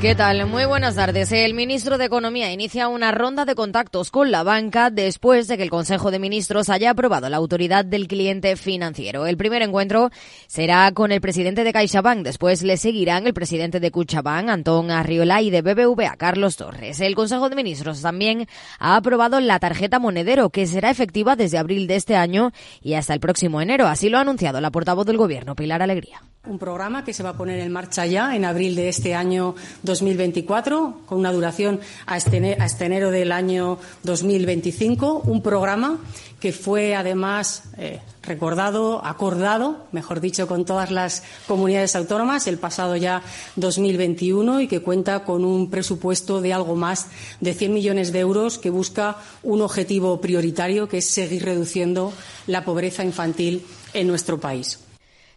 ¿Qué tal? Muy buenas tardes. El ministro de Economía inicia una ronda de contactos con la banca después de que el Consejo de Ministros haya aprobado la autoridad del cliente financiero. El primer encuentro será con el presidente de CaixaBank. Después le seguirán el presidente de Cuchabán, Antón Arriola, y de BBVA, Carlos Torres. El Consejo de Ministros también ha aprobado la tarjeta monedero, que será efectiva desde abril de este año y hasta el próximo enero. Así lo ha anunciado la portavoz del Gobierno, Pilar Alegría. Un programa que se va a poner en marcha ya en abril de este año 2024, con una duración hasta enero del año 2025. Un programa que fue además eh, recordado, acordado, mejor dicho, con todas las comunidades autónomas el pasado ya 2021 y que cuenta con un presupuesto de algo más de 100 millones de euros que busca un objetivo prioritario que es seguir reduciendo la pobreza infantil en nuestro país.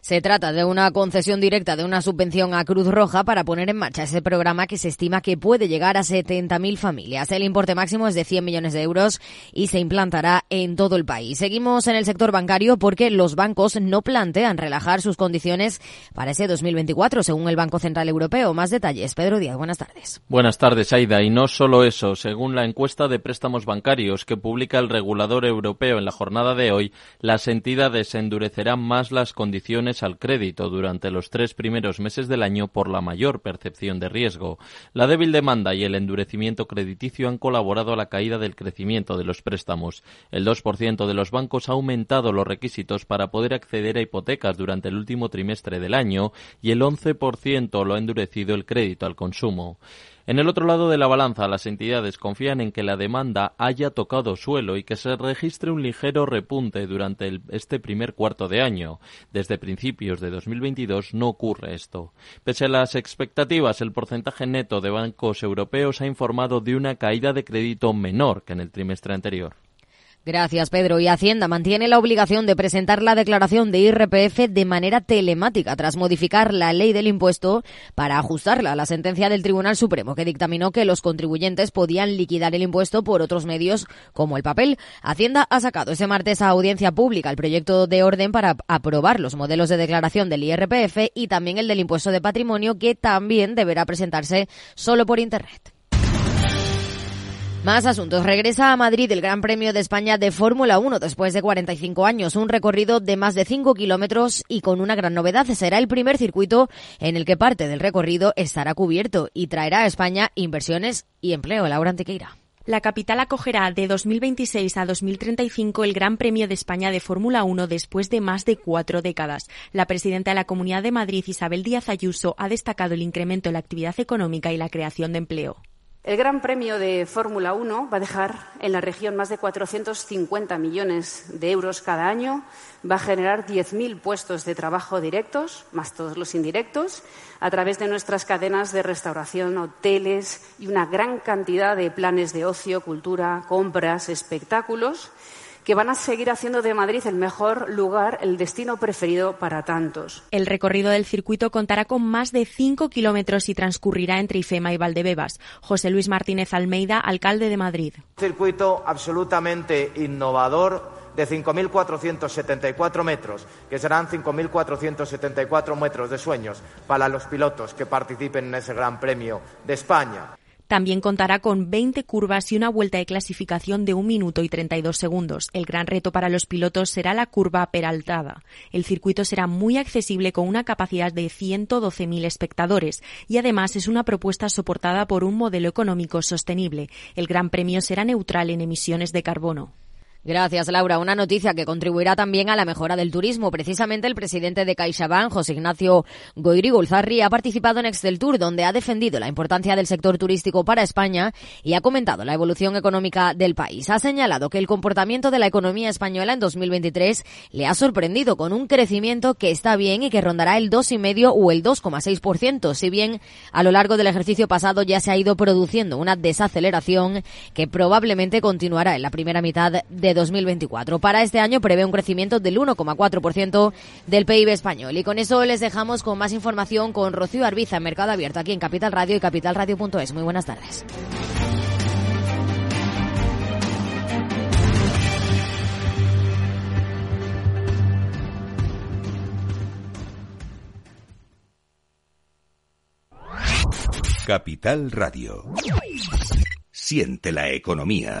Se trata de una concesión directa de una subvención a Cruz Roja para poner en marcha ese programa que se estima que puede llegar a 70.000 familias. El importe máximo es de 100 millones de euros y se implantará en todo el país. Seguimos en el sector bancario porque los bancos no plantean relajar sus condiciones para ese 2024, según el Banco Central Europeo. Más detalles. Pedro Díaz, buenas tardes. Buenas tardes, Aida. Y no solo eso. Según la encuesta de préstamos bancarios que publica el regulador europeo en la jornada de hoy, las entidades endurecerán más las condiciones al crédito durante los tres primeros meses del año por la mayor percepción de riesgo. La débil demanda y el endurecimiento crediticio han colaborado a la caída del crecimiento de los préstamos. El 2% de los bancos ha aumentado los requisitos para poder acceder a hipotecas durante el último trimestre del año y el 11% lo ha endurecido el crédito al consumo. En el otro lado de la balanza, las entidades confían en que la demanda haya tocado suelo y que se registre un ligero repunte durante este primer cuarto de año. Desde principios de 2022 no ocurre esto. Pese a las expectativas, el porcentaje neto de bancos europeos ha informado de una caída de crédito menor que en el trimestre anterior. Gracias, Pedro. Y Hacienda mantiene la obligación de presentar la declaración de IRPF de manera telemática tras modificar la ley del impuesto para ajustarla a la sentencia del Tribunal Supremo que dictaminó que los contribuyentes podían liquidar el impuesto por otros medios como el papel. Hacienda ha sacado ese martes a audiencia pública el proyecto de orden para aprobar los modelos de declaración del IRPF y también el del impuesto de patrimonio que también deberá presentarse solo por Internet. Más asuntos. Regresa a Madrid el Gran Premio de España de Fórmula 1 después de 45 años. Un recorrido de más de 5 kilómetros y con una gran novedad. Será el primer circuito en el que parte del recorrido estará cubierto y traerá a España inversiones y empleo. Laura Antequeira. La capital acogerá de 2026 a 2035 el Gran Premio de España de Fórmula 1 después de más de cuatro décadas. La presidenta de la Comunidad de Madrid, Isabel Díaz Ayuso, ha destacado el incremento en la actividad económica y la creación de empleo. El Gran Premio de Fórmula 1 va a dejar en la región más de 450 millones de euros cada año, va a generar 10.000 puestos de trabajo directos, más todos los indirectos, a través de nuestras cadenas de restauración, hoteles y una gran cantidad de planes de ocio, cultura, compras, espectáculos que van a seguir haciendo de Madrid el mejor lugar, el destino preferido para tantos. El recorrido del circuito contará con más de 5 kilómetros y transcurrirá entre Ifema y Valdebebas. José Luis Martínez Almeida, alcalde de Madrid. Un circuito absolutamente innovador de 5.474 metros, que serán 5.474 metros de sueños para los pilotos que participen en ese Gran Premio de España. También contará con 20 curvas y una vuelta de clasificación de 1 minuto y 32 segundos. El gran reto para los pilotos será la curva peraltada. El circuito será muy accesible con una capacidad de 112.000 espectadores y además es una propuesta soportada por un modelo económico sostenible. El Gran Premio será neutral en emisiones de carbono. Gracias, Laura. Una noticia que contribuirá también a la mejora del turismo. Precisamente el presidente de CaixaBank, José Ignacio Goiri Gulzarri, ha participado en Excel Tour, donde ha defendido la importancia del sector turístico para España y ha comentado la evolución económica del país. Ha señalado que el comportamiento de la economía española en 2023 le ha sorprendido con un crecimiento que está bien y que rondará el 2,5 o el 2,6%, si bien a lo largo del ejercicio pasado ya se ha ido produciendo una desaceleración que probablemente continuará en la primera mitad de 2024. Para este año prevé un crecimiento del 1,4% del PIB español. Y con eso les dejamos con más información con Rocío Arbiza en Mercado Abierto aquí en Capital Radio y capitalradio.es. Muy buenas tardes. Capital Radio. Siente la economía.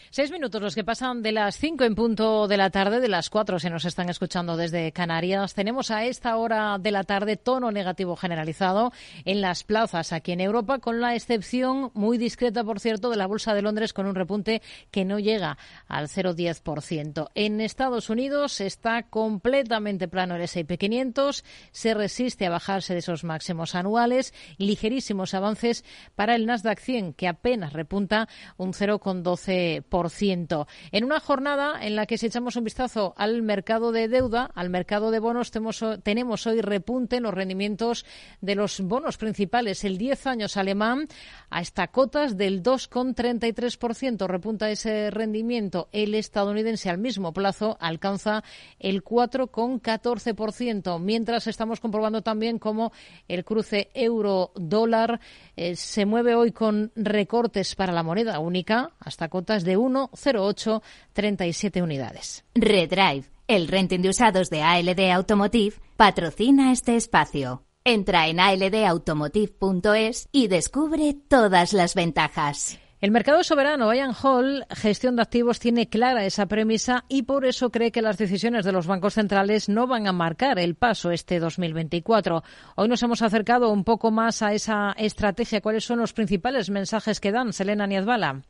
Seis minutos los que pasan de las cinco en punto de la tarde, de las cuatro se nos están escuchando desde Canarias. Tenemos a esta hora de la tarde tono negativo generalizado en las plazas aquí en Europa, con la excepción muy discreta, por cierto, de la Bolsa de Londres con un repunte que no llega al 0,10%. En Estados Unidos está completamente plano el S&P 500, se resiste a bajarse de esos máximos anuales, ligerísimos avances para el Nasdaq 100, que apenas repunta un 0,12%. En una jornada en la que si echamos un vistazo al mercado de deuda, al mercado de bonos, tenemos, hoy repunte en los rendimientos de los bonos principales. El 10 años alemán a esta cotas del 2,33%. Repunta ese rendimiento. El estadounidense al mismo plazo alcanza el 4,14%. Mientras estamos comprobando también cómo el cruce euro-dólar eh, se mueve hoy con recortes para la moneda única hasta cotas de 1,0837 unidades. Redrive, el renting de usados de ALD Automotive, patrocina este espacio. Entra en aldautomotive.es y descubre todas las ventajas. El mercado soberano, Ian Hall, gestión de activos, tiene clara esa premisa y por eso cree que las decisiones de los bancos centrales no van a marcar el paso este 2024. Hoy nos hemos acercado un poco más a esa estrategia. ¿Cuáles son los principales mensajes que dan Selena Niazbala?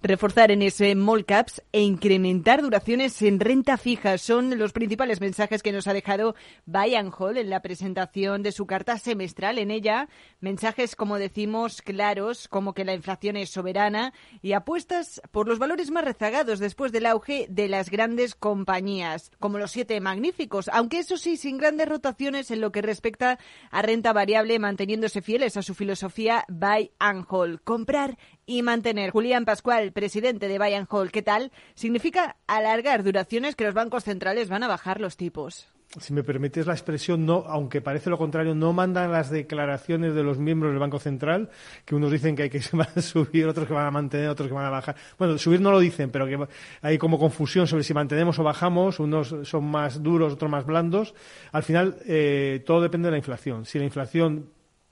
Reforzar en ese small caps e incrementar duraciones en renta fija son los principales mensajes que nos ha dejado Bayern Hall en la presentación de su carta semestral. En ella, mensajes, como decimos, claros, como que la inflación es soberana y apuestas por los valores más rezagados después del auge de las grandes compañías, como los siete magníficos, aunque eso sí, sin grandes rotaciones en lo que respecta a renta variable, manteniéndose fieles a su filosofía Buy and comprar y mantener. Julián Pascual, presidente de Bayern Hall, ¿qué tal? Significa alargar duraciones que los bancos centrales van a bajar los tipos si me permites la expresión, no, aunque parece lo contrario, no mandan las declaraciones de los miembros del Banco Central, que unos dicen que hay que subir, otros que van a mantener, otros que van a bajar. Bueno, subir no lo dicen, pero que hay como confusión sobre si mantenemos o bajamos, unos son más duros, otros más blandos. Al final, eh, todo depende de la inflación. Si la inflación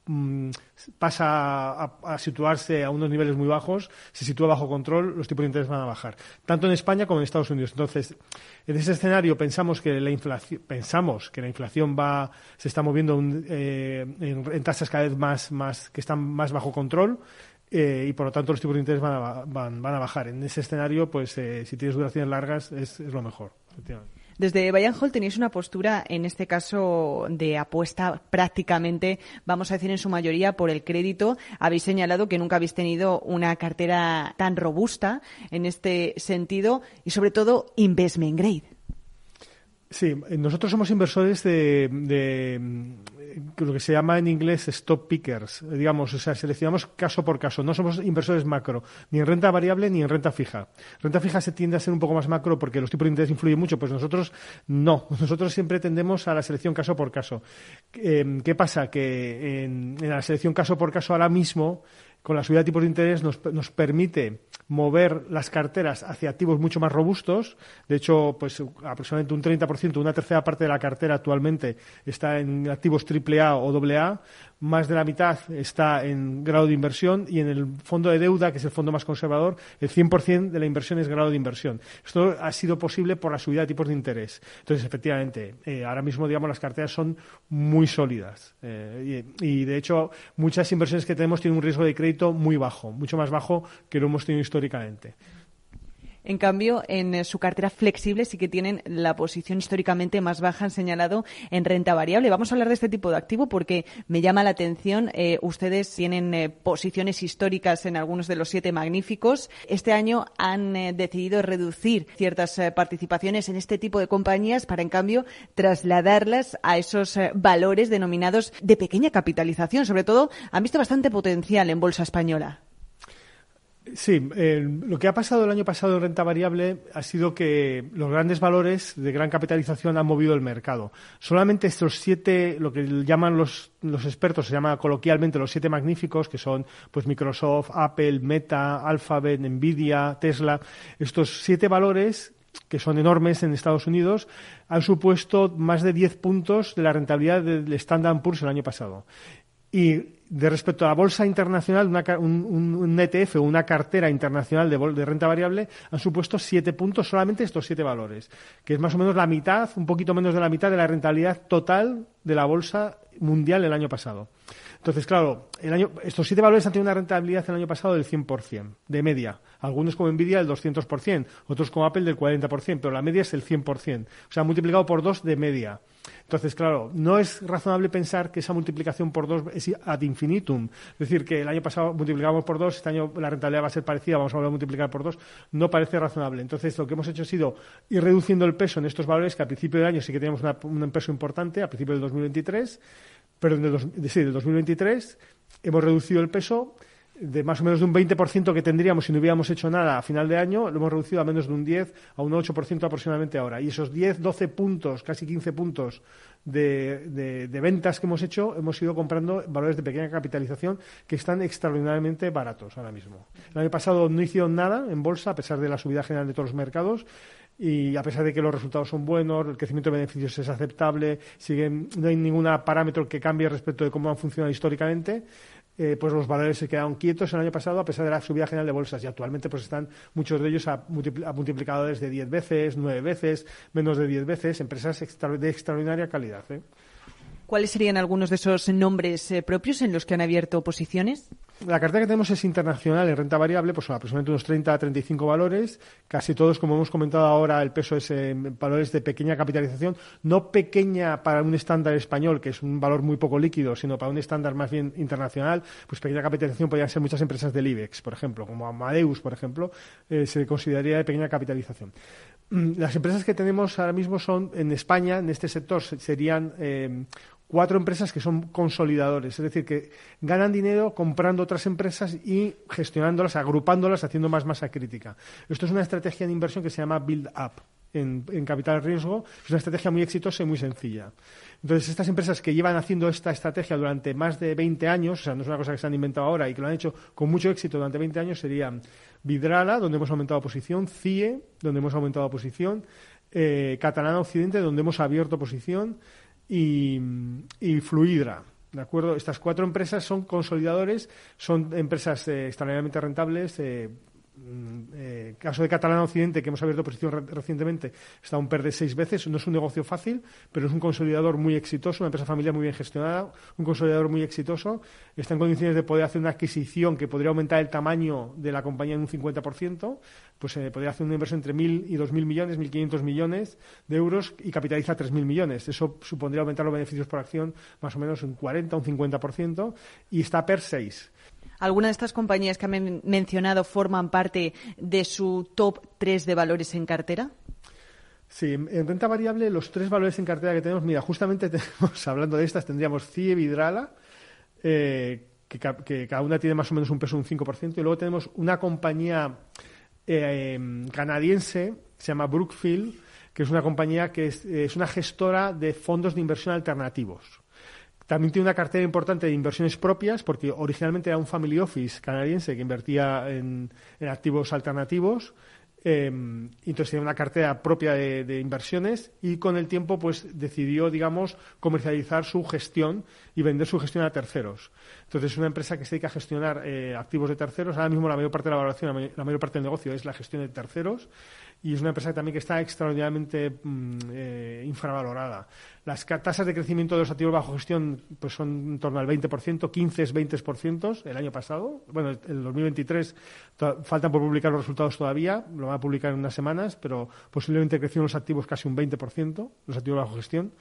Mm, pasa a, situarse a unos niveles muy bajos, se sitúa bajo control, los tipos de interés van a bajar, tanto en España como en Estados Unidos. Entonces, en ese escenario pensamos que la inflación, pensamos que la inflación va, se está moviendo eh, en, tasas cada vez más, más, que están más bajo control. Eh, y por lo tanto los tipos de interés van a, van, a bajar. En ese escenario, pues eh, si tienes duraciones largas es, es lo mejor. Efectivamente. Desde Bayern Hall tenéis una postura, en este caso, de apuesta prácticamente, vamos a decir en su mayoría, por el crédito. Habéis señalado que nunca habéis tenido una cartera tan robusta en este sentido y, sobre todo, investment grade. Sí, nosotros somos inversores de, lo que se llama en inglés stop pickers, digamos, o sea, seleccionamos caso por caso, no somos inversores macro, ni en renta variable ni en renta fija. Renta fija se tiende a ser un poco más macro porque los tipos de interés influyen mucho, pues nosotros no, nosotros siempre tendemos a la selección caso por caso. Em, ¿Qué pasa? Que en, la selección caso por caso ahora mismo, con la subida de tipos de interés, nos, nos permite mover las carteras hacia activos mucho más robustos. De hecho, pues aproximadamente un 30%, una tercera parte de la cartera actualmente está en activos AAA o AA, más de la mitad está en grado de inversión y en el fondo de deuda, que es el fondo más conservador, el 100% de la inversión es grado de inversión. Esto ha sido posible por la subida de tipos de interés. Entonces, efectivamente, eh, ahora mismo, digamos, las carteras son muy sólidas eh, y, de hecho, muchas inversiones que tenemos tienen un riesgo de crédito muy bajo, mucho más bajo que lo hemos tenido históricamente. En cambio, en eh, su cartera flexible sí que tienen la posición históricamente más baja, han señalado en renta variable. Vamos a hablar de este tipo de activo porque me llama la atención. Eh, ustedes tienen eh, posiciones históricas en algunos de los siete magníficos. Este año han decidido reducir ciertas participaciones en este tipo de compañías para, en cambio, trasladarlas a esos valores denominados de pequeña capitalización. Sobre todo, han visto bastante potencial en bolsa española. Sí, lo que ha pasado el año pasado en renta variable ha sido que los grandes valores de gran capitalización han movido el mercado. Solamente estos siete, lo que llaman los, los expertos, se llama coloquialmente los siete magníficos, que son pues Microsoft, Apple, Meta, Alphabet, Nvidia, Tesla, estos siete valores que son enormes en Estados Unidos, han supuesto más de 10 puntos de la rentabilidad del Standard Poor's el año pasado. Y de respecto a la bolsa internacional, un, ETF o una cartera internacional de, renta variable han supuesto siete puntos solamente estos siete valores, que es más o menos la mitad, un poquito menos de la mitad de la rentabilidad total de la bolsa mundial el año pasado. Entonces, claro, el año, estos siete valores han tenido una rentabilidad el año pasado del 100%, de media. Algunos como Nvidia del 200%, otros como Apple del 40%, pero la media es el 100%. O sea, multiplicado por dos de media. Entonces, claro, no es razonable pensar que esa multiplicación por dos es ad infinitum. Es decir, que el año pasado multiplicamos por dos, este año la rentabilidad va a ser parecida, vamos a volver a multiplicar por dos. No parece razonable. Entonces, lo que hemos hecho ha sido ir reduciendo el peso en estos valores que al principio del año sí que teníamos un peso importante, a principio del 2023, perdón, del, sí, del 2023, hemos reducido el peso de más o menos de un 20% que tendríamos si no hubiéramos hecho nada a final de año, lo hemos reducido a menos de un 10, a un 8% aproximadamente ahora. Y esos 10, 12 puntos, casi 15 puntos de, de, ventas que hemos hecho, hemos ido comprando valores de pequeña capitalización que están extraordinariamente baratos ahora mismo. El año pasado no hicieron nada en bolsa, a pesar de la subida general de todos los mercados y a pesar de que los resultados son buenos, el crecimiento de beneficios es aceptable, siguen, no hay ningún parámetro que cambie respecto de cómo han funcionado históricamente, eh, pues los valores se quedaron quietos el año pasado a pesar de la subida general de bolsas y actualmente pues están muchos de ellos a, multiplicadores de 10 veces, 9 veces, menos de 10 veces, empresas de extraordinaria calidad. ¿eh? ¿Cuáles serían algunos de esos nombres eh, propios en los que han abierto posiciones? La cartera que tenemos es internacional en renta variable, pues aproximadamente unos 30 a 35 valores. Casi todos, como hemos comentado ahora, el peso es en valores de pequeña capitalización, no pequeña para un estándar español, que es un valor muy poco líquido, sino para un estándar más bien internacional, pues pequeña capitalización podrían ser muchas empresas del IBEX, por ejemplo, como Amadeus, por ejemplo, eh, se consideraría de pequeña capitalización. Mm, las empresas que tenemos ahora mismo son en España, en este sector, serían eh, cuatro empresas que son consolidadores, es decir, que ganan dinero comprando otras empresas y gestionándolas, agrupándolas, haciendo más masa crítica. Esto es una estrategia de inversión que se llama Build Up en, capital riesgo. Es una estrategia muy exitosa y muy sencilla. Entonces, estas empresas que llevan haciendo esta estrategia durante más de 20 años, o sea, no es una cosa que se han inventado ahora y que lo han hecho con mucho éxito durante 20 años, serían Vidrala, donde hemos aumentado posición, CIE, donde hemos aumentado posición, eh, Catalana Occidente, donde hemos abierto posición, y, Fluidra. ¿De acuerdo? Estas cuatro empresas son consolidadores, son empresas eh, extraordinariamente rentables, eh, eh, caso de Catalana Occidente, que hemos abierto posición recientemente, está un PER de seis veces. No es un negocio fácil, pero es un consolidador muy exitoso, una empresa familiar muy bien gestionada, un consolidador muy exitoso. Está en condiciones de poder hacer una adquisición que podría aumentar el tamaño de la compañía en un 50%. Pues eh, podría hacer una inversión entre 1.000 y 2.000 millones, 1.500 millones de euros y capitaliza 3.000 millones. Eso supondría aumentar los beneficios por acción más o menos un 40, un 50%. Y está PER 6. ¿Alguna de estas compañías que han mencionado forman parte de su top 3 de valores en cartera? Sí, en renta variable los tres valores en cartera que tenemos, mira, justamente tenemos, hablando de estas, tendríamos CIE Vidrala, eh, que, cada una tiene más o menos un peso de un 5%, y luego tenemos una compañía eh, canadiense, se llama Brookfield, que es una compañía que es una gestora de fondos de inversión alternativos también tiene una cartera importante de inversiones propias, porque originalmente era un family office canadiense que invertía en, activos alternativos. Eh, entonces tenía una cartera propia de, inversiones y con el tiempo pues decidió, digamos, comercializar su gestión y vender su gestión a terceros. Entonces es una empresa que se dedica a gestionar eh, activos de terceros. Ahora mismo la mayor parte de la valoración, la mayor parte del negocio es la gestión de terceros y es una empresa también que está extraordinariamente mm, eh, infravalorada. Las tasas de crecimiento de los activos bajo gestión pues son en torno al 20%, 15 20% el año pasado. Bueno, el 2023 faltan por publicar los resultados todavía, lo van a publicar en unas semanas, pero posiblemente crecieron los activos casi un 20%, los activos bajo gestión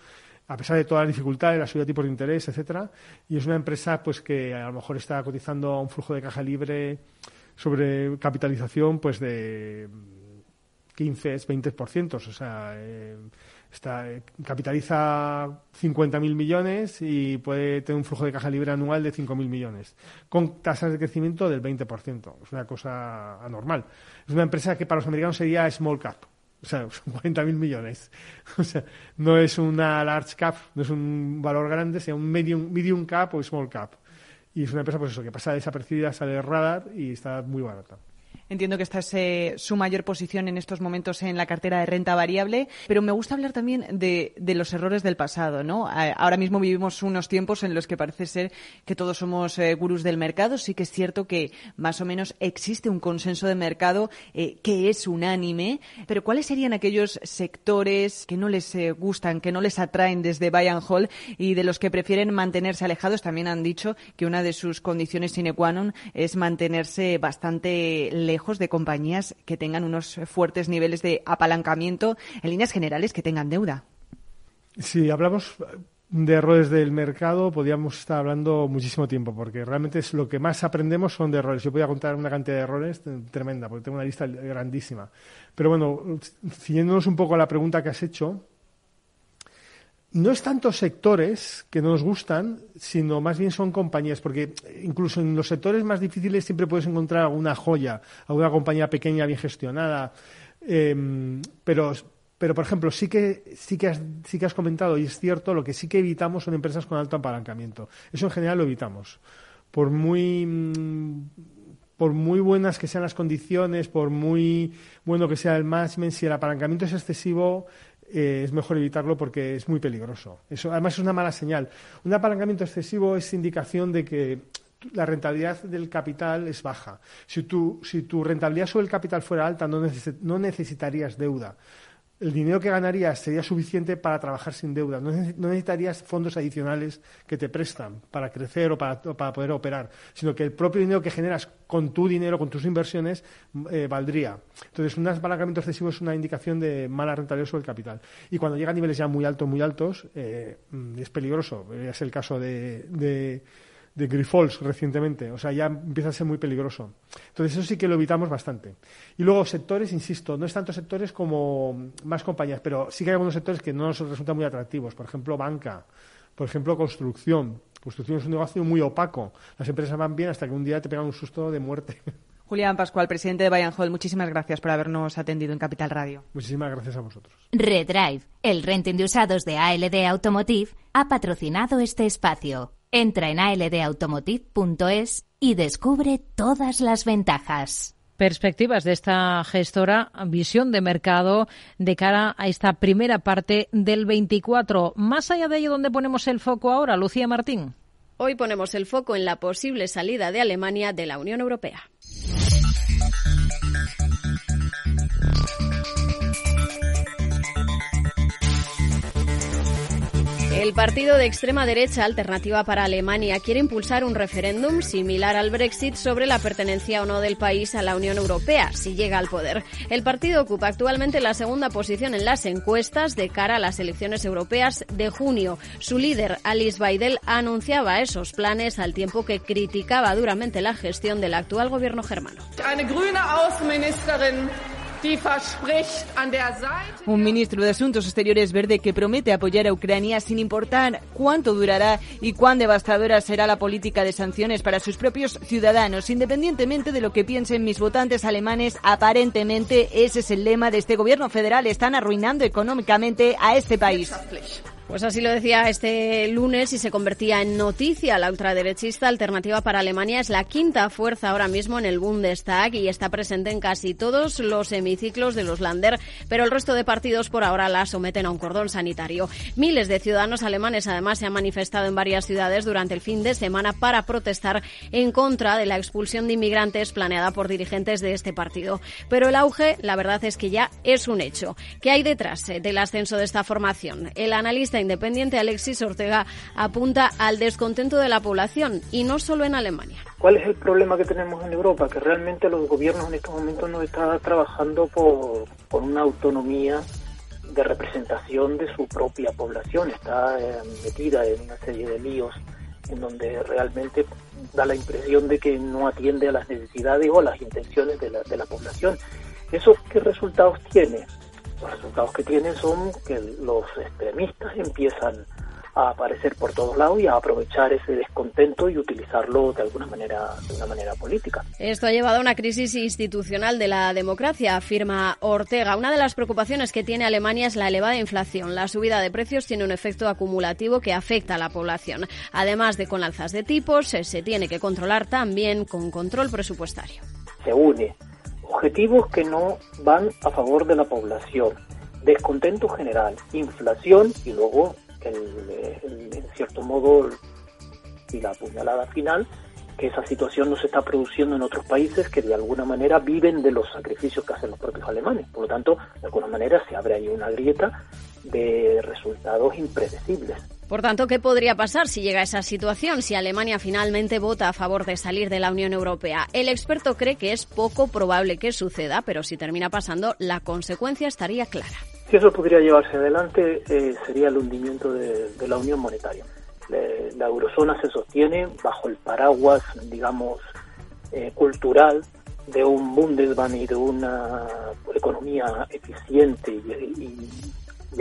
a pesar de todas las dificultades, la subida de tipos de interés, etcétera, y es una empresa pues que a lo mejor está cotizando a un flujo de caja libre sobre capitalización pues de 15, 20%. O sea, eh, está, capitaliza 50.000 millones y puede tener un flujo de caja libre anual de 5.000 millones, con tasas de crecimiento del 20%. Es una cosa anormal. Es una empresa que para los americanos sería small cap. O sea, son 40.000 millones. O sea, no es una large cap, no es un valor grande, sea un medium, medium cap o small cap. Y es una empresa, pues eso, que pasa desapercibida, sale de radar y está muy barata. Entiendo que esta es eh, su mayor posición en estos momentos en la cartera de renta variable, pero me gusta hablar también de, los errores del pasado, ¿no? Ahora mismo vivimos unos tiempos en los que parece ser que todos somos eh, gurús del mercado. Sí que es cierto que más o menos existe un consenso de mercado eh, que es unánime, pero ¿cuáles serían aquellos sectores que no les gustan, que no les atraen desde Bayern Hall y de los que prefieren mantenerse alejados? También han dicho que una de sus condiciones sine qua non es mantenerse bastante lejos de compañías que tengan unos fuertes niveles de apalancamiento, en líneas generales que tengan deuda. Si hablamos de errores del mercado, podríamos estar hablando muchísimo tiempo, porque realmente es lo que más aprendemos son de errores. Yo podría contar una cantidad de errores tremenda, porque tengo una lista grandísima. Pero bueno, siguiéndonos un poco a la pregunta que has hecho, no es tanto sectores que no nos gustan, sino más bien son compañías, porque incluso en los sectores más difíciles siempre puedes encontrar alguna joya, alguna compañía pequeña bien gestionada, em, pero pero por ejemplo sí que sí que has, sí que has comentado y es cierto lo que sí que evitamos son empresas con alto apalancamiento. Eso en general lo evitamos. Por muy por muy buenas que sean las condiciones por muy bueno que sea el management si el apalancamiento es excesivo eh, es mejor evitarlo porque es muy peligroso. Eso, además, es una mala señal. Un apalancamiento excesivo es indicación de que la rentabilidad del capital es baja. Si tu, si tu rentabilidad sobre el capital fuera alta, no, no necesitarías deuda el dinero que ganarías sería suficiente para trabajar sin deuda. No necesitarías fondos adicionales que te prestan para crecer o para, poder operar, sino que el propio dinero que generas con tu dinero, con tus inversiones, eh, valdría. Entonces, un apalancamiento excesivo es una indicación de mala rentabilidad sobre el capital. Y cuando llega a niveles ya muy altos, muy altos, eh, es peligroso. Es el caso de Grifols recientemente. O sea, ya empieza a ser muy peligroso. Entonces, eso sí que lo evitamos bastante. Y luego, sectores, insisto, no es tanto sectores como más compañías, pero sí que hay algunos sectores que no nos resultan muy atractivos. Por ejemplo, banca. Por ejemplo, construcción. Construcción es un negocio muy opaco. Las empresas van bien hasta que un día te pegan un susto de muerte. Julián Pascual, presidente de Bayern Hall, muchísimas gracias por habernos atendido en Capital Radio. Muchísimas gracias a vosotros. Redrive, el renting de usados de ALD Automotive, ha patrocinado este espacio. Entra en aldautomotive.es y descubre todas las ventajas. Perspectivas de esta gestora, visión de mercado de cara a esta primera parte del 24. Más allá de ello, ¿dónde ponemos el foco ahora, Lucía Martín? Hoy ponemos el foco en la posible salida de Alemania de la Unión Europea. El partido de extrema derecha Alternativa para Alemania quiere impulsar un referéndum similar al Brexit sobre la pertenencia o no del país a la Unión Europea, si llega al poder. El partido ocupa actualmente la segunda posición en las encuestas de cara a las elecciones europeas de junio. Su líder, Alice Weidel, anunciaba esos planes al tiempo que criticaba duramente la gestión del actual gobierno germano. Un ministro de Asuntos Exteriores verde que promete apoyar a Ucrania sin importar cuánto durará y cuán devastadora será la política de sanciones para sus propios ciudadanos, independientemente de lo que piensen mis votantes alemanes. Aparentemente ese es el lema de este gobierno federal. Están arruinando económicamente a este país. Pues así lo decía este lunes y se convertía en noticia. La ultraderechista Alternativa para Alemania es la quinta fuerza ahora mismo en el Bundestag y está presente en casi todos los hemiciclos de los Lander, pero el resto de partidos por ahora la someten a un cordón sanitario. Miles de ciudadanos alemanes además se han manifestado en varias ciudades durante el fin de semana para protestar en contra de la expulsión de inmigrantes planeada por dirigentes de este partido. Pero el auge, la verdad es que ya es un hecho. ¿Qué hay detrás eh, del ascenso de esta formación? El analista independiente Alexis Ortega apunta al descontento de la población y no solo en Alemania. ¿Cuál es el problema que tenemos en Europa? Que realmente los gobiernos en estos momentos no están trabajando por, una autonomía de representación de su propia población. Está eh, metida en una serie de líos en donde realmente da la impresión de que no atiende a las necesidades o a las intenciones de la, de la población. ¿Eso qué resultados tiene? Los resultados que tienen son que los extremistas empiezan a aparecer por todos lados y a aprovechar ese descontento y utilizarlo de alguna manera de una manera política. Esto ha llevado a una crisis institucional de la democracia, afirma Ortega. Una de las preocupaciones que tiene Alemania es la elevada inflación. La subida de precios tiene un efecto acumulativo que afecta a la población. Además de con alzas de tipos, se tiene que controlar también con control presupuestario. Se une objetivos que no van a favor de la población, descontento general, inflación y luego, en cierto modo, y la puñalada final, que esa situación no se está produciendo en otros países que de alguna manera viven de los sacrificios que hacen los propios alemanes. Por lo tanto, de alguna manera se abre ahí una grieta de resultados impredecibles. Por tanto, ¿qué podría pasar si llega a esa situación, si Alemania finalmente vota a favor de salir de la Unión Europea? El experto cree que es poco probable que suceda, pero si termina pasando, la consecuencia estaría clara. Si eso pudiera llevarse adelante, eh, sería el hundimiento de, la Unión Monetaria. la eurozona se sostiene bajo el paraguas, digamos, eh, cultural de un Bundesbank y de una economía eficiente y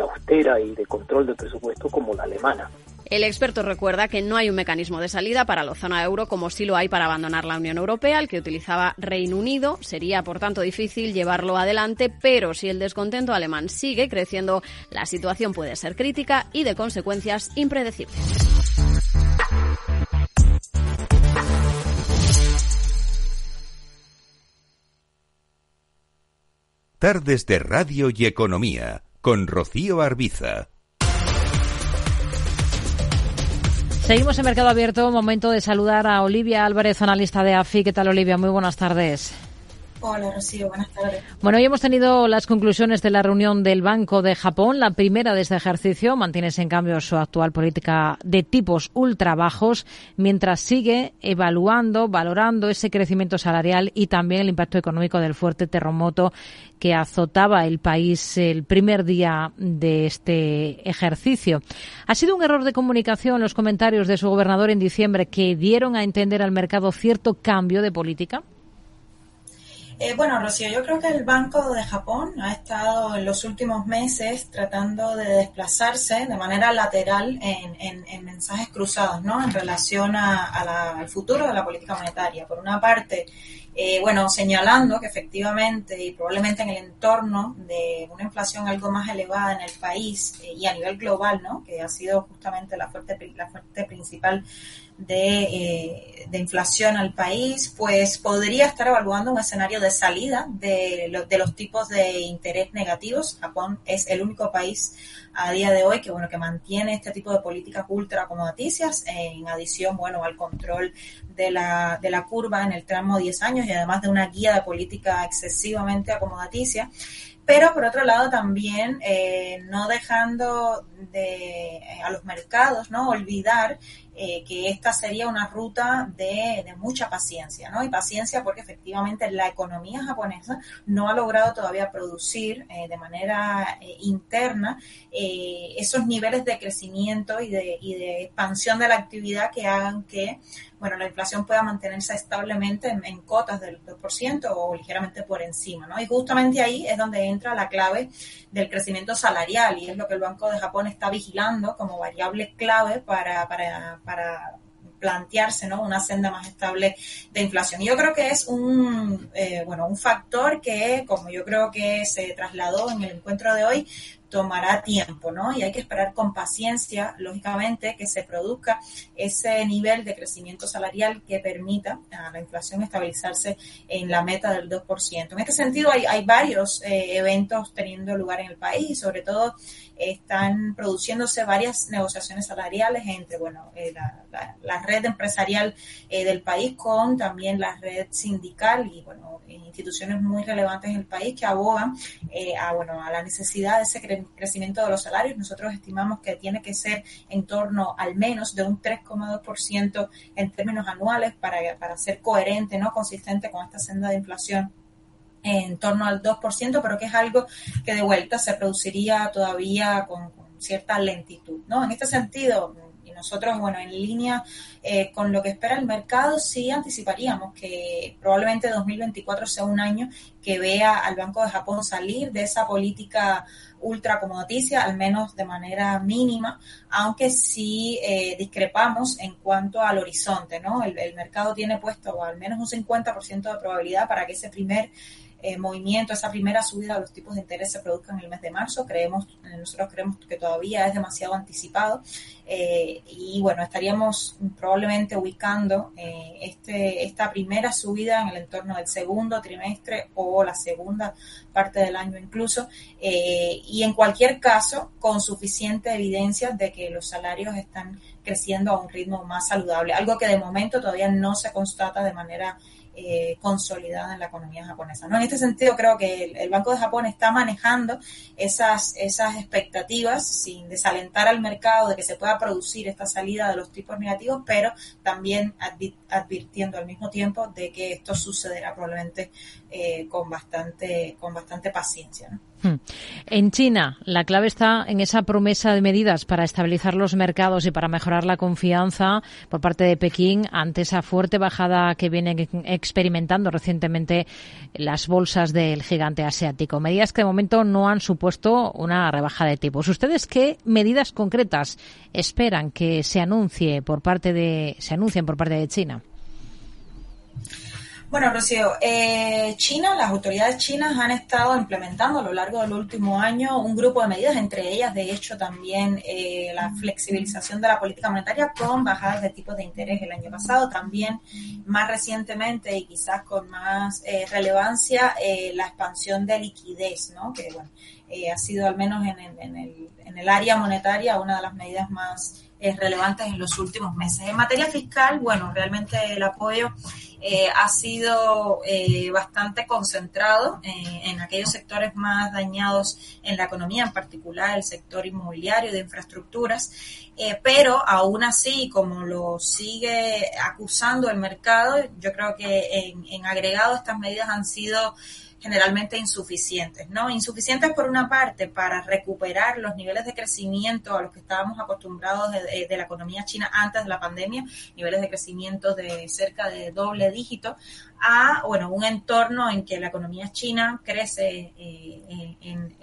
austera y de control del presupuesto como la alemana. El experto recuerda que no hay un mecanismo de salida para la zona euro como sí lo hay para abandonar la Unión Europea, el que utilizaba Reino Unido. Sería, por tanto, difícil llevarlo adelante, pero si el descontento alemán sigue creciendo, la situación puede ser crítica y de consecuencias impredecibles. Tardes de Radio y Economía con Rocío Arbiza. Seguimos en Mercado Abierto. Momento de saludar a Olivia Álvarez, analista de AFI. ¿Qué tal, Olivia? Muy buenas tardes. Hola, Rocío. Buenas tardes. Bueno, hoy hemos tenido las conclusiones de la reunión del Banco de Japón, la primera de este ejercicio. Mantiene en cambio su actual política de tipos ultra bajos, mientras sigue evaluando, valorando ese crecimiento salarial y también el impacto económico del fuerte terremoto que azotaba el país el primer día de este ejercicio. Ha sido un error de comunicación los comentarios de su gobernador en diciembre que dieron a entender al mercado cierto cambio de política. Eh, bueno, Rocío, yo creo que el Banco de Japón ha estado en los últimos meses tratando de desplazarse de manera lateral en, mensajes cruzados, ¿no? En relación al futuro de la política monetaria. Por una parte, eh, bueno, señalando que efectivamente y probablemente en el entorno de una inflación algo más elevada en el país eh, y a nivel global, ¿no? Que ha sido justamente la fuerte, la fuerte principal eh, de, inflación al país, pues podría estar evaluando un escenario de salida de, de los tipos de interés negativos. Japón es el único país a día de hoy que bueno que mantiene este tipo de políticas ultra acomodaticias en adición bueno al control de la, de la curva en el tramo 10 años y además de una guía de política excesivamente acomodaticia pero por otro lado también eh, no dejando de, a los mercados no olvidar eh, que esta sería una ruta de, mucha paciencia, ¿no? Y paciencia porque efectivamente la economía japonesa no ha logrado todavía producir eh, de manera eh, interna esos niveles de crecimiento y de, y de expansión de la actividad que hagan que bueno, la inflación pueda mantenerse establemente en, cotas del 2% o ligeramente por encima, ¿no? Y justamente ahí es donde entra la clave del crecimiento salarial y es lo que el Banco de Japón está vigilando como variable clave para, para, para plantearse ¿no? una senda más estable de inflación. Y yo creo que es un, eh, bueno, un factor que, como yo creo que se trasladó en el encuentro de hoy, tomará tiempo, ¿no? Y hay que esperar con paciencia, lógicamente, que se produzca ese nivel de crecimiento salarial que permita a la inflación estabilizarse en la meta del 2%. En este sentido, hay, varios eh, eventos teniendo lugar en el país, sobre todo están produciéndose varias negociaciones salariales entre, bueno, eh, la, red empresarial eh, del país con también la red sindical y, bueno, instituciones muy relevantes en el país que abogan a, bueno, a la necesidad de ese crecimiento de los salarios. Nosotros estimamos que tiene que ser en torno al menos de un 3,2% en términos anuales para, para ser coherente, no consistente con esta senda de inflación en torno al 2%, pero que es algo que de vuelta se produciría todavía con, cierta lentitud, ¿no? En este sentido, y nosotros, bueno, en línea eh, con lo que espera el mercado, sí anticiparíamos que probablemente 2024 sea un año que vea al Banco de Japón salir de esa política ultra acomodaticia, al menos de manera mínima, aunque sí eh, discrepamos en cuanto al horizonte, ¿no? El, el mercado tiene puesto al menos un 50% de probabilidad para que ese primer eh, movimiento, esa primera subida de los tipos de interés se produzca en el mes de marzo. Creemos, eh, nosotros creemos que todavía es demasiado anticipado eh, y bueno, estaríamos probablemente ubicando este, esta primera subida en el entorno del segundo trimestre o la segunda parte del año incluso y en cualquier caso con suficiente evidencia de que los salarios están creciendo a un ritmo más saludable, algo que de momento todavía no se constata de manera eh, consolidada en la economía japonesa. ¿no? En este sentido, creo que el, Banco de Japón está manejando esas, esas expectativas sin desalentar al mercado de que se pueda producir esta salida de los tipos negativos, pero también advirtiendo al mismo tiempo de que esto sucederá probablemente eh, con, bastante, con bastante paciencia. ¿no? Hmm. En China, la clave está en esa promesa de medidas para estabilizar los mercados y para mejorar la confianza por parte de Pekín ante esa fuerte bajada que vienen experimentando recientemente las bolsas del gigante asiático. Medidas que de momento no han supuesto una rebaja de tipos. ¿Ustedes qué medidas concretas esperan que se anuncie por parte de se anuncien por parte de China? Bueno, Rocío, eh, China, las autoridades chinas han estado implementando a lo largo del último año un grupo de medidas, entre ellas, de hecho, también eh, la flexibilización de la política monetaria con bajadas de tipos de interés el año pasado, también más recientemente y quizás con más eh, relevancia, la expansión de liquidez, ¿no? Que, bueno, ha sido al menos en, en, el, en el área monetaria una de las medidas más relevantes en los últimos meses. En materia fiscal, bueno, realmente el apoyo eh, ha sido eh, bastante concentrado eh, en aquellos sectores más dañados en la economía, en particular el sector inmobiliario de infraestructuras, pero aún así, como lo sigue acusando el mercado, yo creo que en agregado estas medidas han sido generalmente insuficientes, ¿no? Insuficientes por una parte para recuperar los niveles de crecimiento a los que estábamos acostumbrados de, la economía china antes de la pandemia, niveles de crecimiento de cerca de doble dígito, a, bueno, un entorno en que la economía china crece eh, en,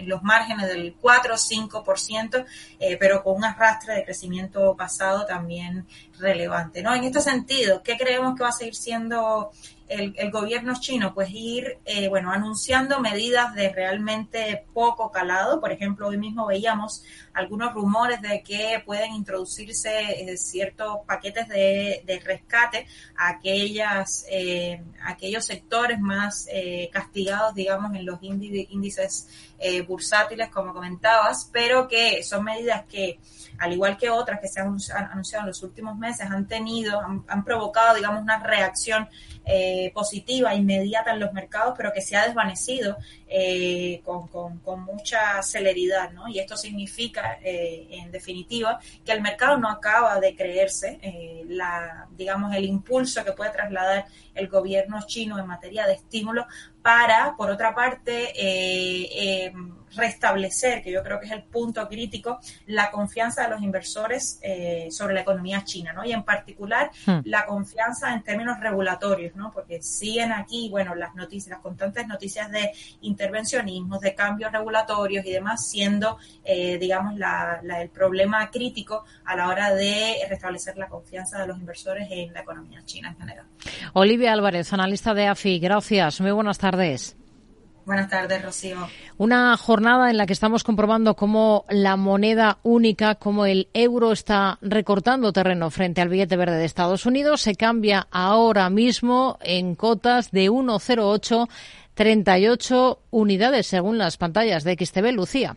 en los márgenes del 4 o 5%, eh, pero con un arrastre de crecimiento pasado también relevante. ¿no? En este sentido, ¿qué creemos que va a seguir siendo el, gobierno chino? Pues ir, eh, bueno, anunciando medidas de realmente poco calado. Por ejemplo, hoy mismo veíamos algunos rumores de que pueden introducirse eh, ciertos paquetes de, rescate a aquellas, eh, aquellos sectores más castigados, digamos, en los índices bursátiles, como comentabas, pero que son medidas que al igual que otras que se han anunciado en los últimos meses, han tenido, han, provocado, digamos, una reacción eh, positiva, inmediata en los mercados, pero que se ha desvanecido eh, con, con, mucha celeridad, ¿no? Y esto significa, eh, en definitiva, que el mercado no acaba de creerse la, digamos, el impulso que puede trasladar el gobierno chino en materia de estímulo para, por otra parte, restablecer, que yo creo que es el punto crítico, la confianza de los inversores eh, sobre la economía china, ¿no? Y en particular hmm. la confianza en términos regulatorios, ¿no? Porque siguen aquí, bueno, las noticias, las constantes noticias de intervencionismos, de cambios regulatorios y demás, siendo, eh, digamos, la, el problema crítico a la hora de restablecer la confianza de los inversores en la economía china en general. Olivia Álvarez, analista de AFI, gracias. Muy buenas tardes. Buenas tardes, Rocío. Una jornada en la que estamos comprobando cómo la moneda única, cómo el euro está recortando terreno frente al billete verde de Estados Unidos, se cambia ahora mismo en cotas de 1,08 38 unidades según las pantallas de XTV Lucía.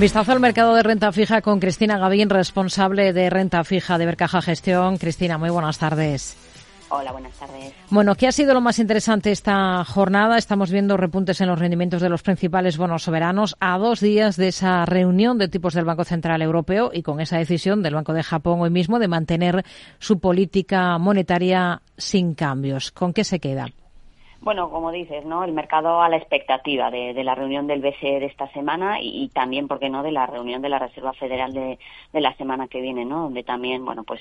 Vistazo al mercado de renta fija con Cristina Gavín, responsable de renta fija de Bercaja Gestión. Cristina, muy buenas tardes. Hola, buenas tardes. Bueno, ¿qué ha sido lo más interesante esta jornada? Estamos viendo repuntes en los rendimientos de los principales bonos soberanos a dos días de esa reunión de tipos del Banco Central Europeo y con esa decisión del Banco de Japón hoy mismo de mantener su política monetaria sin cambios. ¿Con qué se queda? Bueno, como dices, ¿no? El mercado a la expectativa de, la reunión del BCE de esta semana y, también, ¿por qué no?, de la reunión de la Reserva Federal de, de, la semana que viene, ¿no? Donde también, bueno, pues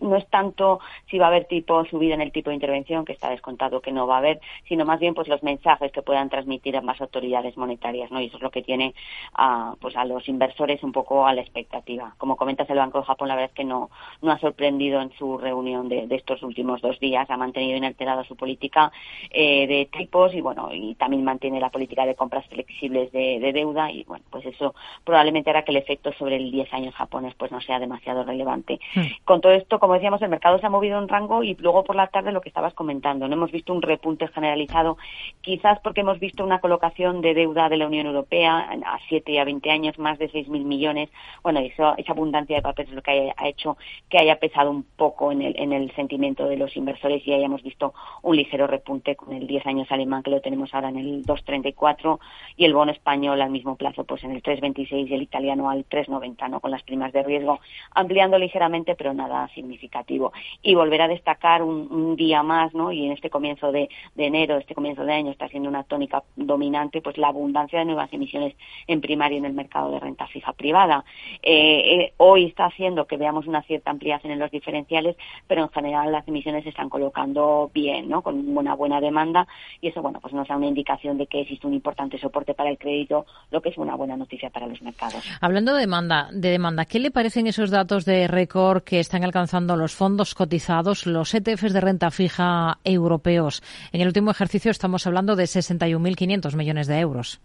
no es tanto si va a haber tipo subida en el tipo de intervención, que está descontado que no va a haber, sino más bien pues los mensajes que puedan transmitir ambas autoridades monetarias, ¿no? Y eso es lo que tiene a, pues a los inversores un poco a la expectativa. Como comentas, el Banco de Japón la verdad es que no, no ha sorprendido en su reunión de, estos últimos dos días, ha mantenido inalterada su política eh, de tipos y bueno, y también mantiene la política de compras flexibles de, deuda y bueno, pues eso probablemente hará que el efecto sobre el 10 años japonés pues no sea demasiado relevante. Hmm. Con todo esto, como decíamos, el mercado se ha movido en rango y luego por la tarde lo que estabas comentando, no hemos visto un repunte generalizado, quizás porque hemos visto una colocación de deuda de la Unión Europea a 7 y a 20 años, más de 6.000 millones. Bueno, eso, esa abundancia de papeles es lo que ha hecho que haya pesado un poco en el, en el sentimiento de los inversores y hayamos visto un ligero repunte con el 10 años alemán que lo tenemos ahora en el 2.34 y el bono español al mismo plazo pues en el 3.26 y el italiano al 3.90, ¿no? Con las primas de riesgo ampliando ligeramente, pero nada significativo. Y volver a destacar un, día más, ¿no? Y en este comienzo de, enero, este comienzo de año, está siendo una tónica dominante, pues la abundancia de nuevas emisiones en primario en el mercado de renta fija privada. Eh, eh, hoy está haciendo que veamos una cierta ampliación en los diferenciales, pero en general las emisiones se están colocando bien, ¿no? Con una buena demanda y eso, bueno, pues nos da una indicación de que existe un importante soporte para el crédito, lo que es una buena noticia para los mercados. Hablando de demanda, de demanda, ¿qué le parecen esos datos de récord que están alcanzando los fondos cotizados, los ETFs de renta fija europeos. En el último ejercicio estamos hablando de 61.500 millones de euros.